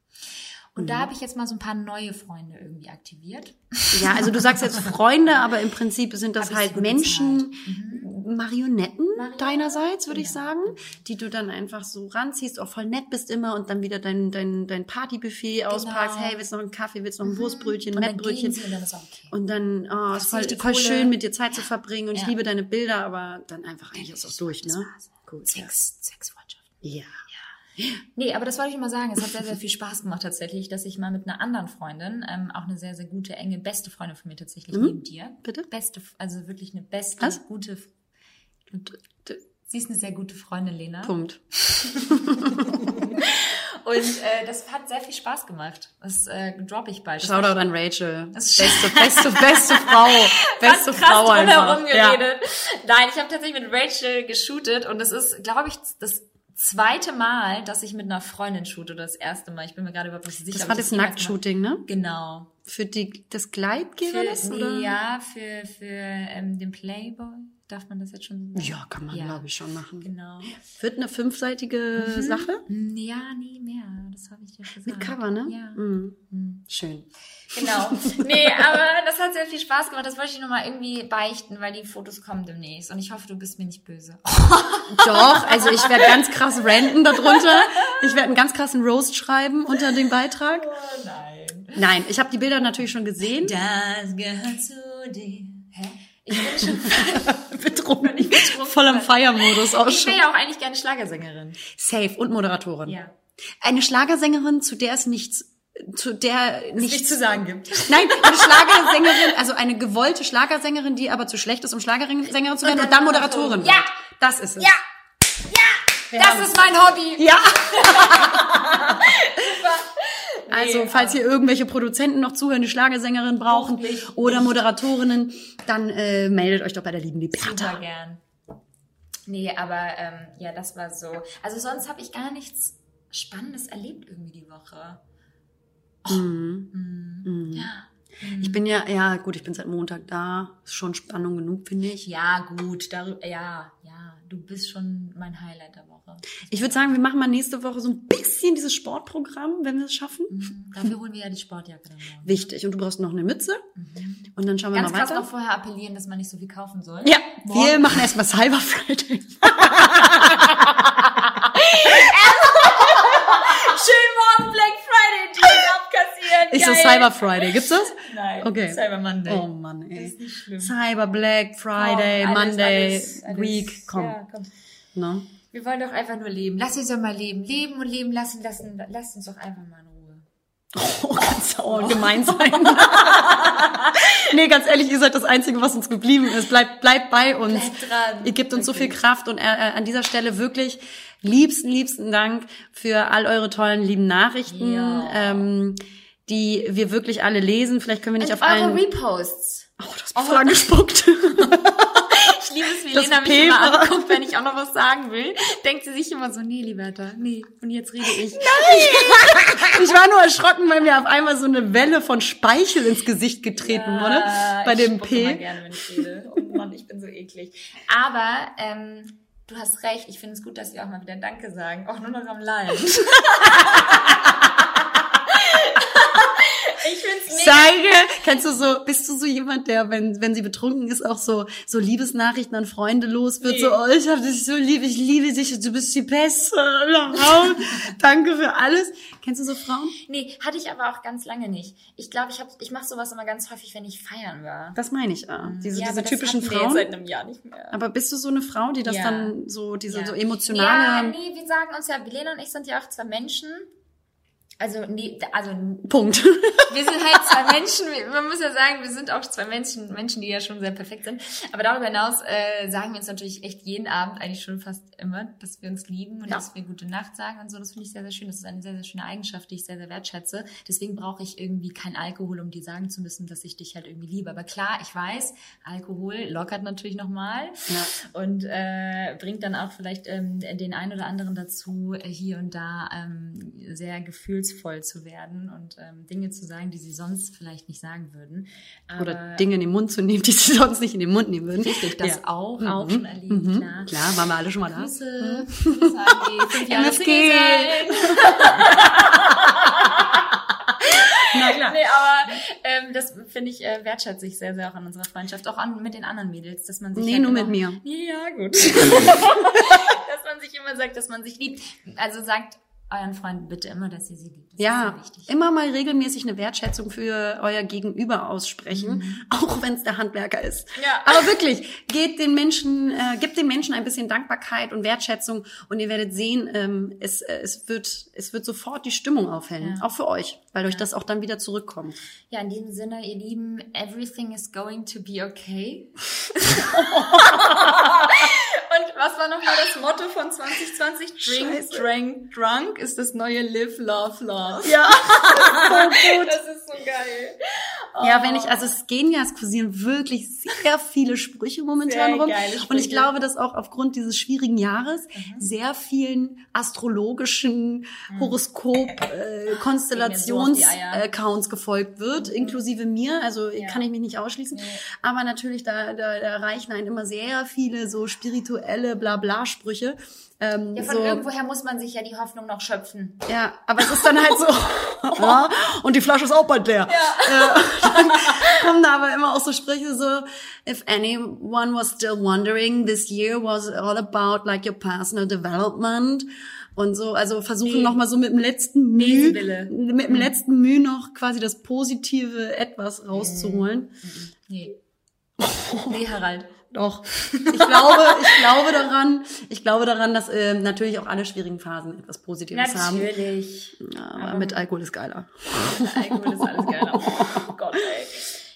Und Mhm. da habe ich jetzt mal so ein paar neue Freunde irgendwie aktiviert. Ja, also du sagst jetzt Freunde, aber im Prinzip sind das ich halt Menschen, bezahlt. Marionetten deinerseits, würde ich genau. sagen, die du dann einfach so ranziehst, auch voll nett bist immer und dann wieder dein, dein, dein Partybuffet auspackst. Hey, willst du noch einen Kaffee, willst du noch ein Wurstbrötchen, Mhm. Dann gehen Mettbrötchen? und dann okay. Und dann, oh, ist voll, voll schön, mit dir Zeit zu verbringen und ich Ja. liebe deine Bilder, aber dann einfach eigentlich ist auch durch, ne? Gut. Ja. Sex, Sexfreundschaft. ja. Nee, aber das wollte ich mal sagen. Es hat sehr, sehr viel Spaß gemacht tatsächlich, dass ich mal mit einer anderen Freundin, ähm, auch eine sehr, sehr gute, enge, beste Freundin von mir tatsächlich Mhm. neben dir. Bitte? Beste, also wirklich eine beste, Was? gute. Sie ist eine sehr gute Freundin, Lena. Punkt. [LAUGHS] Und äh, das hat sehr viel Spaß gemacht. Das äh, droppe ich bald. Shoutout an Rachel. Beste, [LAUGHS] beste, beste Frau. Beste krass Frau einfach. drumherum Ja. geredet. Nein, ich habe tatsächlich mit Rachel geshootet und das ist, glaube ich, das zweite Mal, dass ich mit einer Freundin shoot oder das erste Mal. Ich bin mir gerade überhaupt nicht sicher. Das war das jemals Nacktshooting, ne? Genau. Für die, das Für, oder? nee, ja, für, für ähm, den Playboy. Darf man das jetzt schon sagen? Ja, kann man, Ja. glaube ich, schon machen. Genau. Wird eine fünfseitige Sache? Hm, Ja, nie mehr. Das habe ich dir gesagt. Mit Cover, ne? Ja. Mhm. Schön. Genau. [LAUGHS] Nee, aber das hat sehr viel Spaß gemacht. Das wollte ich nochmal irgendwie beichten, weil die Fotos kommen demnächst. Und ich hoffe, du bist mir nicht böse. [LAUGHS] Doch, also ich werde ganz krass ranten darunter. Ich werde einen ganz krassen Roast schreiben unter dem Beitrag. Oh nein. Nein, ich habe die Bilder natürlich schon gesehen. Das gehört zu dir. Hä? Ich bin schon, [LAUGHS] Betrunken. ich betrunken Voll am. Feiermodus auch ich schon. wäre ja auch eigentlich gerne Schlagersängerin. Safe und Moderatorin. Ja. Eine Schlagersängerin, zu der es nichts, zu der nichts, Nichts zu sagen gibt. Nein, eine Schlagersängerin, also eine gewollte Schlagersängerin, die aber zu schlecht ist, um Schlagersängerin zu werden und dann Moderatorin. Ja. Das ist es. Ja. Ja. Das ist mein Hobby. Ja. [LAUGHS] Also, falls hier irgendwelche Produzenten noch zuhören, die Schlagersängerin brauchen oder Moderatorinnen, dann äh, meldet euch doch bei der lieben Super Liberta. gern. Nee, aber ähm, ja, das war so. Also sonst habe ich gar nichts Spannendes erlebt irgendwie die Woche. Mhm. Ja. Ich bin ja, ja gut, ich bin seit Montag da. Ist schon Spannung genug, finde ich. Ja, gut, darüber, ja, ja, du bist schon mein Highlight der Woche. Ich würde sagen, wir machen mal nächste Woche so ein bisschen dieses Sportprogramm, wenn wir es schaffen. Mhm. Dafür holen wir ja die Sportjacke dann morgen. Wichtig. Und du brauchst noch eine Mütze. Und dann schauen wir Ganz mal weiter. noch vorher appellieren, dass man nicht so viel kaufen soll. Ja, Morgen. wir machen [LAUGHS] [LAUGHS] erstmal Cyber Friday. Schön morgen Black Friday Deals abkassieren. Ich so Geil. Cyber Friday. Gibt's das? Nein, Okay. Cyber Monday. Oh Mann, ey. Ist nicht schlimm. Cyber Black Friday, Komm, alles, Monday, alles, alles. Week. Komm. Ja, komm. Ne? Wir wollen doch einfach nur leben. Lass uns doch mal leben. Leben und leben lassen, lassen. Lasst uns doch einfach mal in. [LAUGHS] Oh, kannst du auch gemein [LAUGHS] sein. [LAUGHS] nee, ganz ehrlich, ihr seid das Einzige, was uns geblieben ist. Bleibt, bleibt bei uns. Bleibt dran. Ihr gebt uns so viel. Kraft und äh, äh, an dieser Stelle wirklich liebsten, liebsten Dank für all eure tollen, lieben Nachrichten, Ja. ähm, die wir wirklich alle lesen. Vielleicht können wir nicht Und auf eure allen... Reposts. Oh, das ist voll angespuckt. Ich liebe es, wie Das Lena mich P immer anguckt, wenn ich auch noch was sagen will. Denkt sie sich immer so, nee, Liberta, nee, und jetzt rede ich. Ich war nur erschrocken, weil mir auf einmal so eine Welle von Speichel ins Gesicht getreten wurde. Bei ich dem P. gerne, wenn ich rede. Oh Mann, ich bin so eklig. Aber, ähm, du hast recht. Ich finde es gut, dass wir auch mal wieder Danke sagen. Auch nur noch am Line. [LAUGHS] ich finde es mega Zeige, kennst du so, bist du so jemand, der, wenn, wenn sie betrunken ist, auch so, so Liebesnachrichten an Freunde los wird, Nee. so, oh, ich hab dich so lieb, ich liebe dich, du bist die Beste überhaupt. [LAUGHS] Danke für alles. Kennst du so Frauen? Nee, hatte ich aber auch ganz lange nicht. Ich glaube, ich, hab- ich mache sowas immer ganz häufig, wenn ich feiern war. Das meine ich, ah. Diese, Ja, diese typischen Frauen. seit einem Jahr nicht mehr. Aber bist du so eine Frau, die das Ja. dann so, diese Ja. so Ja, emotionale, nee, wir sagen uns ja, Lena und ich sind ja auch zwei Menschen. Also, nee, also Punkt. [LAUGHS] wir sind halt zwei Menschen. Wir- Man muss ja sagen, wir sind auch zwei Menschen, Menschen, die ja schon sehr perfekt sind. Aber darüber hinaus äh, sagen wir uns natürlich echt jeden Abend, eigentlich schon fast immer, dass wir uns lieben und Ja. dass wir gute Nacht sagen und so. Das finde ich sehr, sehr schön. Das ist eine sehr, sehr schöne Eigenschaft, die ich sehr, sehr wertschätze. Deswegen brauche ich irgendwie keinen Alkohol, um dir sagen zu müssen, dass ich dich halt irgendwie liebe. Aber klar, ich weiß, Alkohol lockert natürlich nochmal Ja. und äh, bringt dann auch vielleicht ähm, den einen oder anderen dazu, äh, hier und da ähm, sehr gefühlsvoll zu werden und ähm, Dinge zu sagen, die sie sonst vielleicht nicht sagen würden. Aber Oder Dinge in den Mund zu nehmen, die sie [LAUGHS] sonst nicht in den Mund nehmen würden. Richtig, das Ja. auch, Mhm. auch schon erlebt, Mhm. klar. Klar, waren wir alle schon mal da. Grüße, Grüße an die [LAUGHS] fünf Jahre. Single. [LAUGHS] Na klar. Nee, aber ähm, das finde ich, äh, wertschätze ich sehr, sehr auch an unserer Freundschaft, auch an mit den anderen Mädels, dass man sich Nee, halt nur immer, mit mir. Ja, gut. dass man sich immer sagt, dass man sich liebt. Also sagt euren Freunden bitte immer, dass ihr sie liebt. Das ist Ja, immer mal regelmäßig eine Wertschätzung für euer Gegenüber aussprechen, [LAUGHS] auch wenn es der Handwerker ist. Mhm. Ja. Aber wirklich, geht den Menschen, äh, gebt den Menschen ein bisschen Dankbarkeit und Wertschätzung und ihr werdet sehen, ähm, es, äh, es wird, es wird sofort die Stimmung aufhellen, Ja. auch für euch, weil euch das auch dann wieder zurückkommt. Ja, in diesem Sinne, ihr Lieben, everything is going to be okay. [LAUGHS] Und Was war nochmal das Motto von 2020? Drink, Scheiße. drank, drunk ist das neue Live, Love, Love. Ja, [LAUGHS] so gut. Das ist so geil. Ja, wenn ich, also es gehen ja, es kursieren wirklich sehr viele Sprüche momentan Sehr rum. geile Und ich Sprüche. glaube, dass auch aufgrund dieses schwierigen Jahres sehr vielen astrologischen Horoskop, äh, Konstellations-Accounts gefolgt wird, inklusive mir. Also kann ich mich nicht ausschließen. Aber natürlich, da, da, da erreichen einen immer sehr viele so spirituelle Blabla-Sprüche. Ähm, Ja, von so, irgendwoher muss man sich ja die Hoffnung noch schöpfen. ja, aber es ist dann halt so. ja, [LAUGHS] [LAUGHS] und die Flasche ist auch bald leer. Ja. Äh, dann kommen da aber immer auch so Sprüche so, if anyone was still wondering, this year was all about like your personal development. Und so, also versuchen Nee. noch mal so mit dem letzten Mühe, Lesewille. mit dem letzten Mühe noch quasi das positive etwas rauszuholen. Nee. Nee, Harald. Doch. Ich glaube, ich glaube daran, ich glaube daran, dass äh, natürlich auch alle schwierigen Phasen etwas Positives haben. Natürlich. Ja, aber mit Alkohol ist geiler. [LAUGHS] Alkohol ist alles geil. Oh Gott, ey.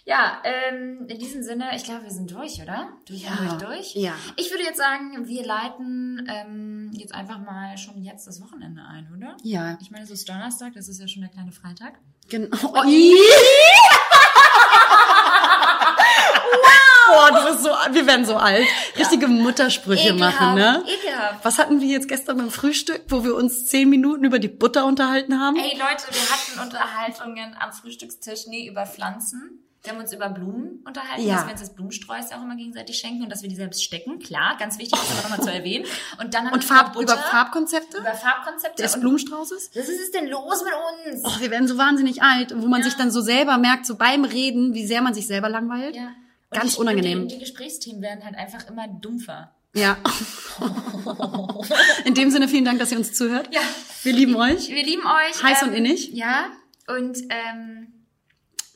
Ja, ähm, in diesem Sinne, ich glaube, wir sind durch, oder? Durch, Ja. durch, durch. Ja. Ich würde jetzt sagen, wir leiten ähm, jetzt einfach mal schon jetzt das Wochenende ein, oder? Ja, Ich meine, es ist Donnerstag, das ist ja schon der kleine Freitag. genau. Oh, [LAUGHS] Boah, du bist so, wir werden so alt. Richtige Muttersprüche machen, ne? Ekelhaft. Was hatten wir jetzt gestern beim Frühstück, wo wir uns zehn Minuten über die Butter unterhalten haben? Ey Leute, wir hatten Unterhaltungen am Frühstückstisch, nee, über Pflanzen. Wir haben uns über Blumen unterhalten, Ja. dass wir uns das Blumensträuße auch immer gegenseitig schenken und dass wir die selbst stecken. Klar, ganz wichtig, das nochmal zu erwähnen. Und dann haben Und wir Farb, Butter, über Farbkonzepte über Farbkonzepte. des Blumenstraußes? was ist es denn los mit uns? Oh, wir werden so wahnsinnig alt, wo man sich dann so selber merkt, so beim Reden, wie sehr man sich selber langweilt. Ja. Und Ganz die, unangenehm. Und die, die Gesprächsthemen werden halt einfach immer dumpfer. Ja. [LAUGHS] In dem Sinne vielen Dank, dass ihr uns zuhört. Ja. Wir lieben euch. Wir lieben euch. Heiß und innig. Ja. Und ähm,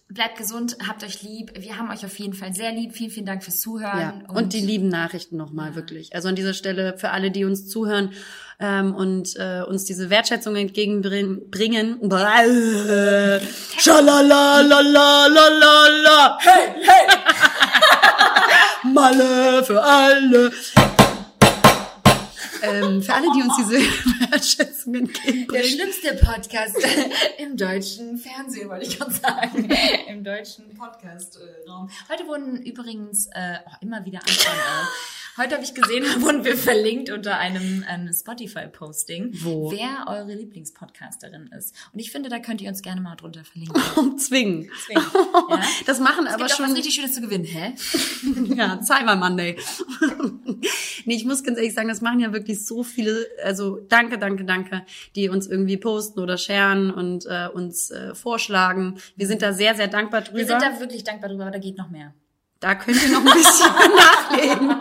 bleibt gesund, habt euch lieb. Wir haben euch auf jeden Fall sehr lieb. Vielen, vielen Dank fürs Zuhören. Ja, und, die lieben Nachrichten nochmal, wirklich. Also an dieser Stelle für alle, die uns zuhören ähm, und äh, uns diese Wertschätzung entgegenbringen. Schalalalalala. Hey, hey! Malle für alle. ähm, für alle, die uns diese [LAUGHS] Wertschätzung Der entgegenbringen. schlimmste Podcast [LAUGHS] im deutschen Fernsehen, wollte ich gerade sagen. [LAUGHS] Im deutschen Podcast-Raum. Heute wurden übrigens äh, oh, immer wieder Anfragen. Heute habe ich gesehen, [LAUGHS] wurden wir verlinkt unter einem, ähm, Spotify-Posting, wer eure Lieblingspodcasterin ist. Und ich finde, da könnt ihr uns gerne mal drunter verlinken. Um [LAUGHS] zwingen. Deswegen, [LAUGHS] ja. Das machen Es aber gibt auch schon. was richtig Schönes zu gewinnen, hä? Ja, Cyber Monday. nee, ich muss ganz ehrlich sagen, das machen ja wirklich so viele, also danke, danke, danke, die uns irgendwie posten oder sharen und äh, uns äh, vorschlagen. Wir sind da sehr, sehr dankbar drüber. Wir sind da wirklich dankbar drüber, aber da geht noch mehr. da könnt ihr noch ein bisschen nachlegen.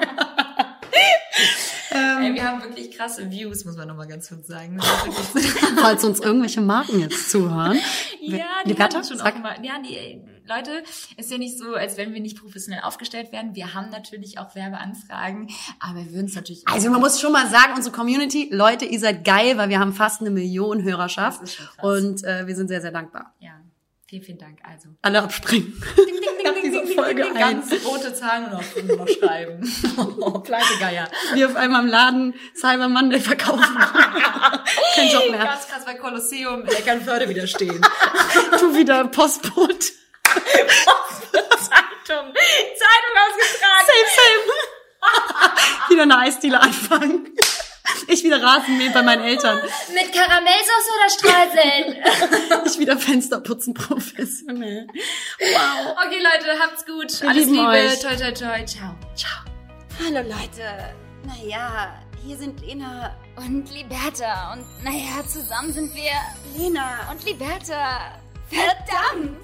Ey, wir haben wirklich krasse Views, muss man nochmal ganz kurz sagen. [LAUGHS] Falls uns irgendwelche Marken jetzt zuhören. Ja, die Liberta, schon sag. auch immer, ja, die, ey, Leute, ist ja nicht so, als wenn wir nicht professionell aufgestellt werden. Wir haben natürlich auch Werbeanfragen, aber wir würden es natürlich Also man muss schon mal sagen, unsere Community, Leute, ihr seid geil, weil wir haben fast eine Million Hörerschaft. Und äh, wir sind sehr, sehr dankbar. ja, vielen, vielen Dank. Also, Alle abspringen. [LAUGHS] Nach dieser Folge ein. ganz rote Zahlen noch, noch [LAUGHS] schreiben. [LAUGHS] Pleite Geier. Wir auf einmal im Laden Cyber Monday verkaufen. [LAUGHS] Kein Job mehr. Ganz krass bei Kolosseum Eckernförde wieder stehen. Du wieder Postbote. Zeitung, Zeitung ausgetragen. Same, same. wieder eine Eisdiele anfangen. [LAUGHS] Ich wieder Rasenmähen bei meinen Eltern. Mit Karamellsauce oder Streuseln? [LAUGHS] ich wieder Fenster putzen professionell. Wow. Okay, Leute, habt's gut. Wir Alles Liebe. Euch. Toi, toi, toi. Ciao. Ciao. Hallo, Leute. Naja, hier sind Lena und Liberta. Und naja, zusammen sind wir Lena und Liberta. Verdammt!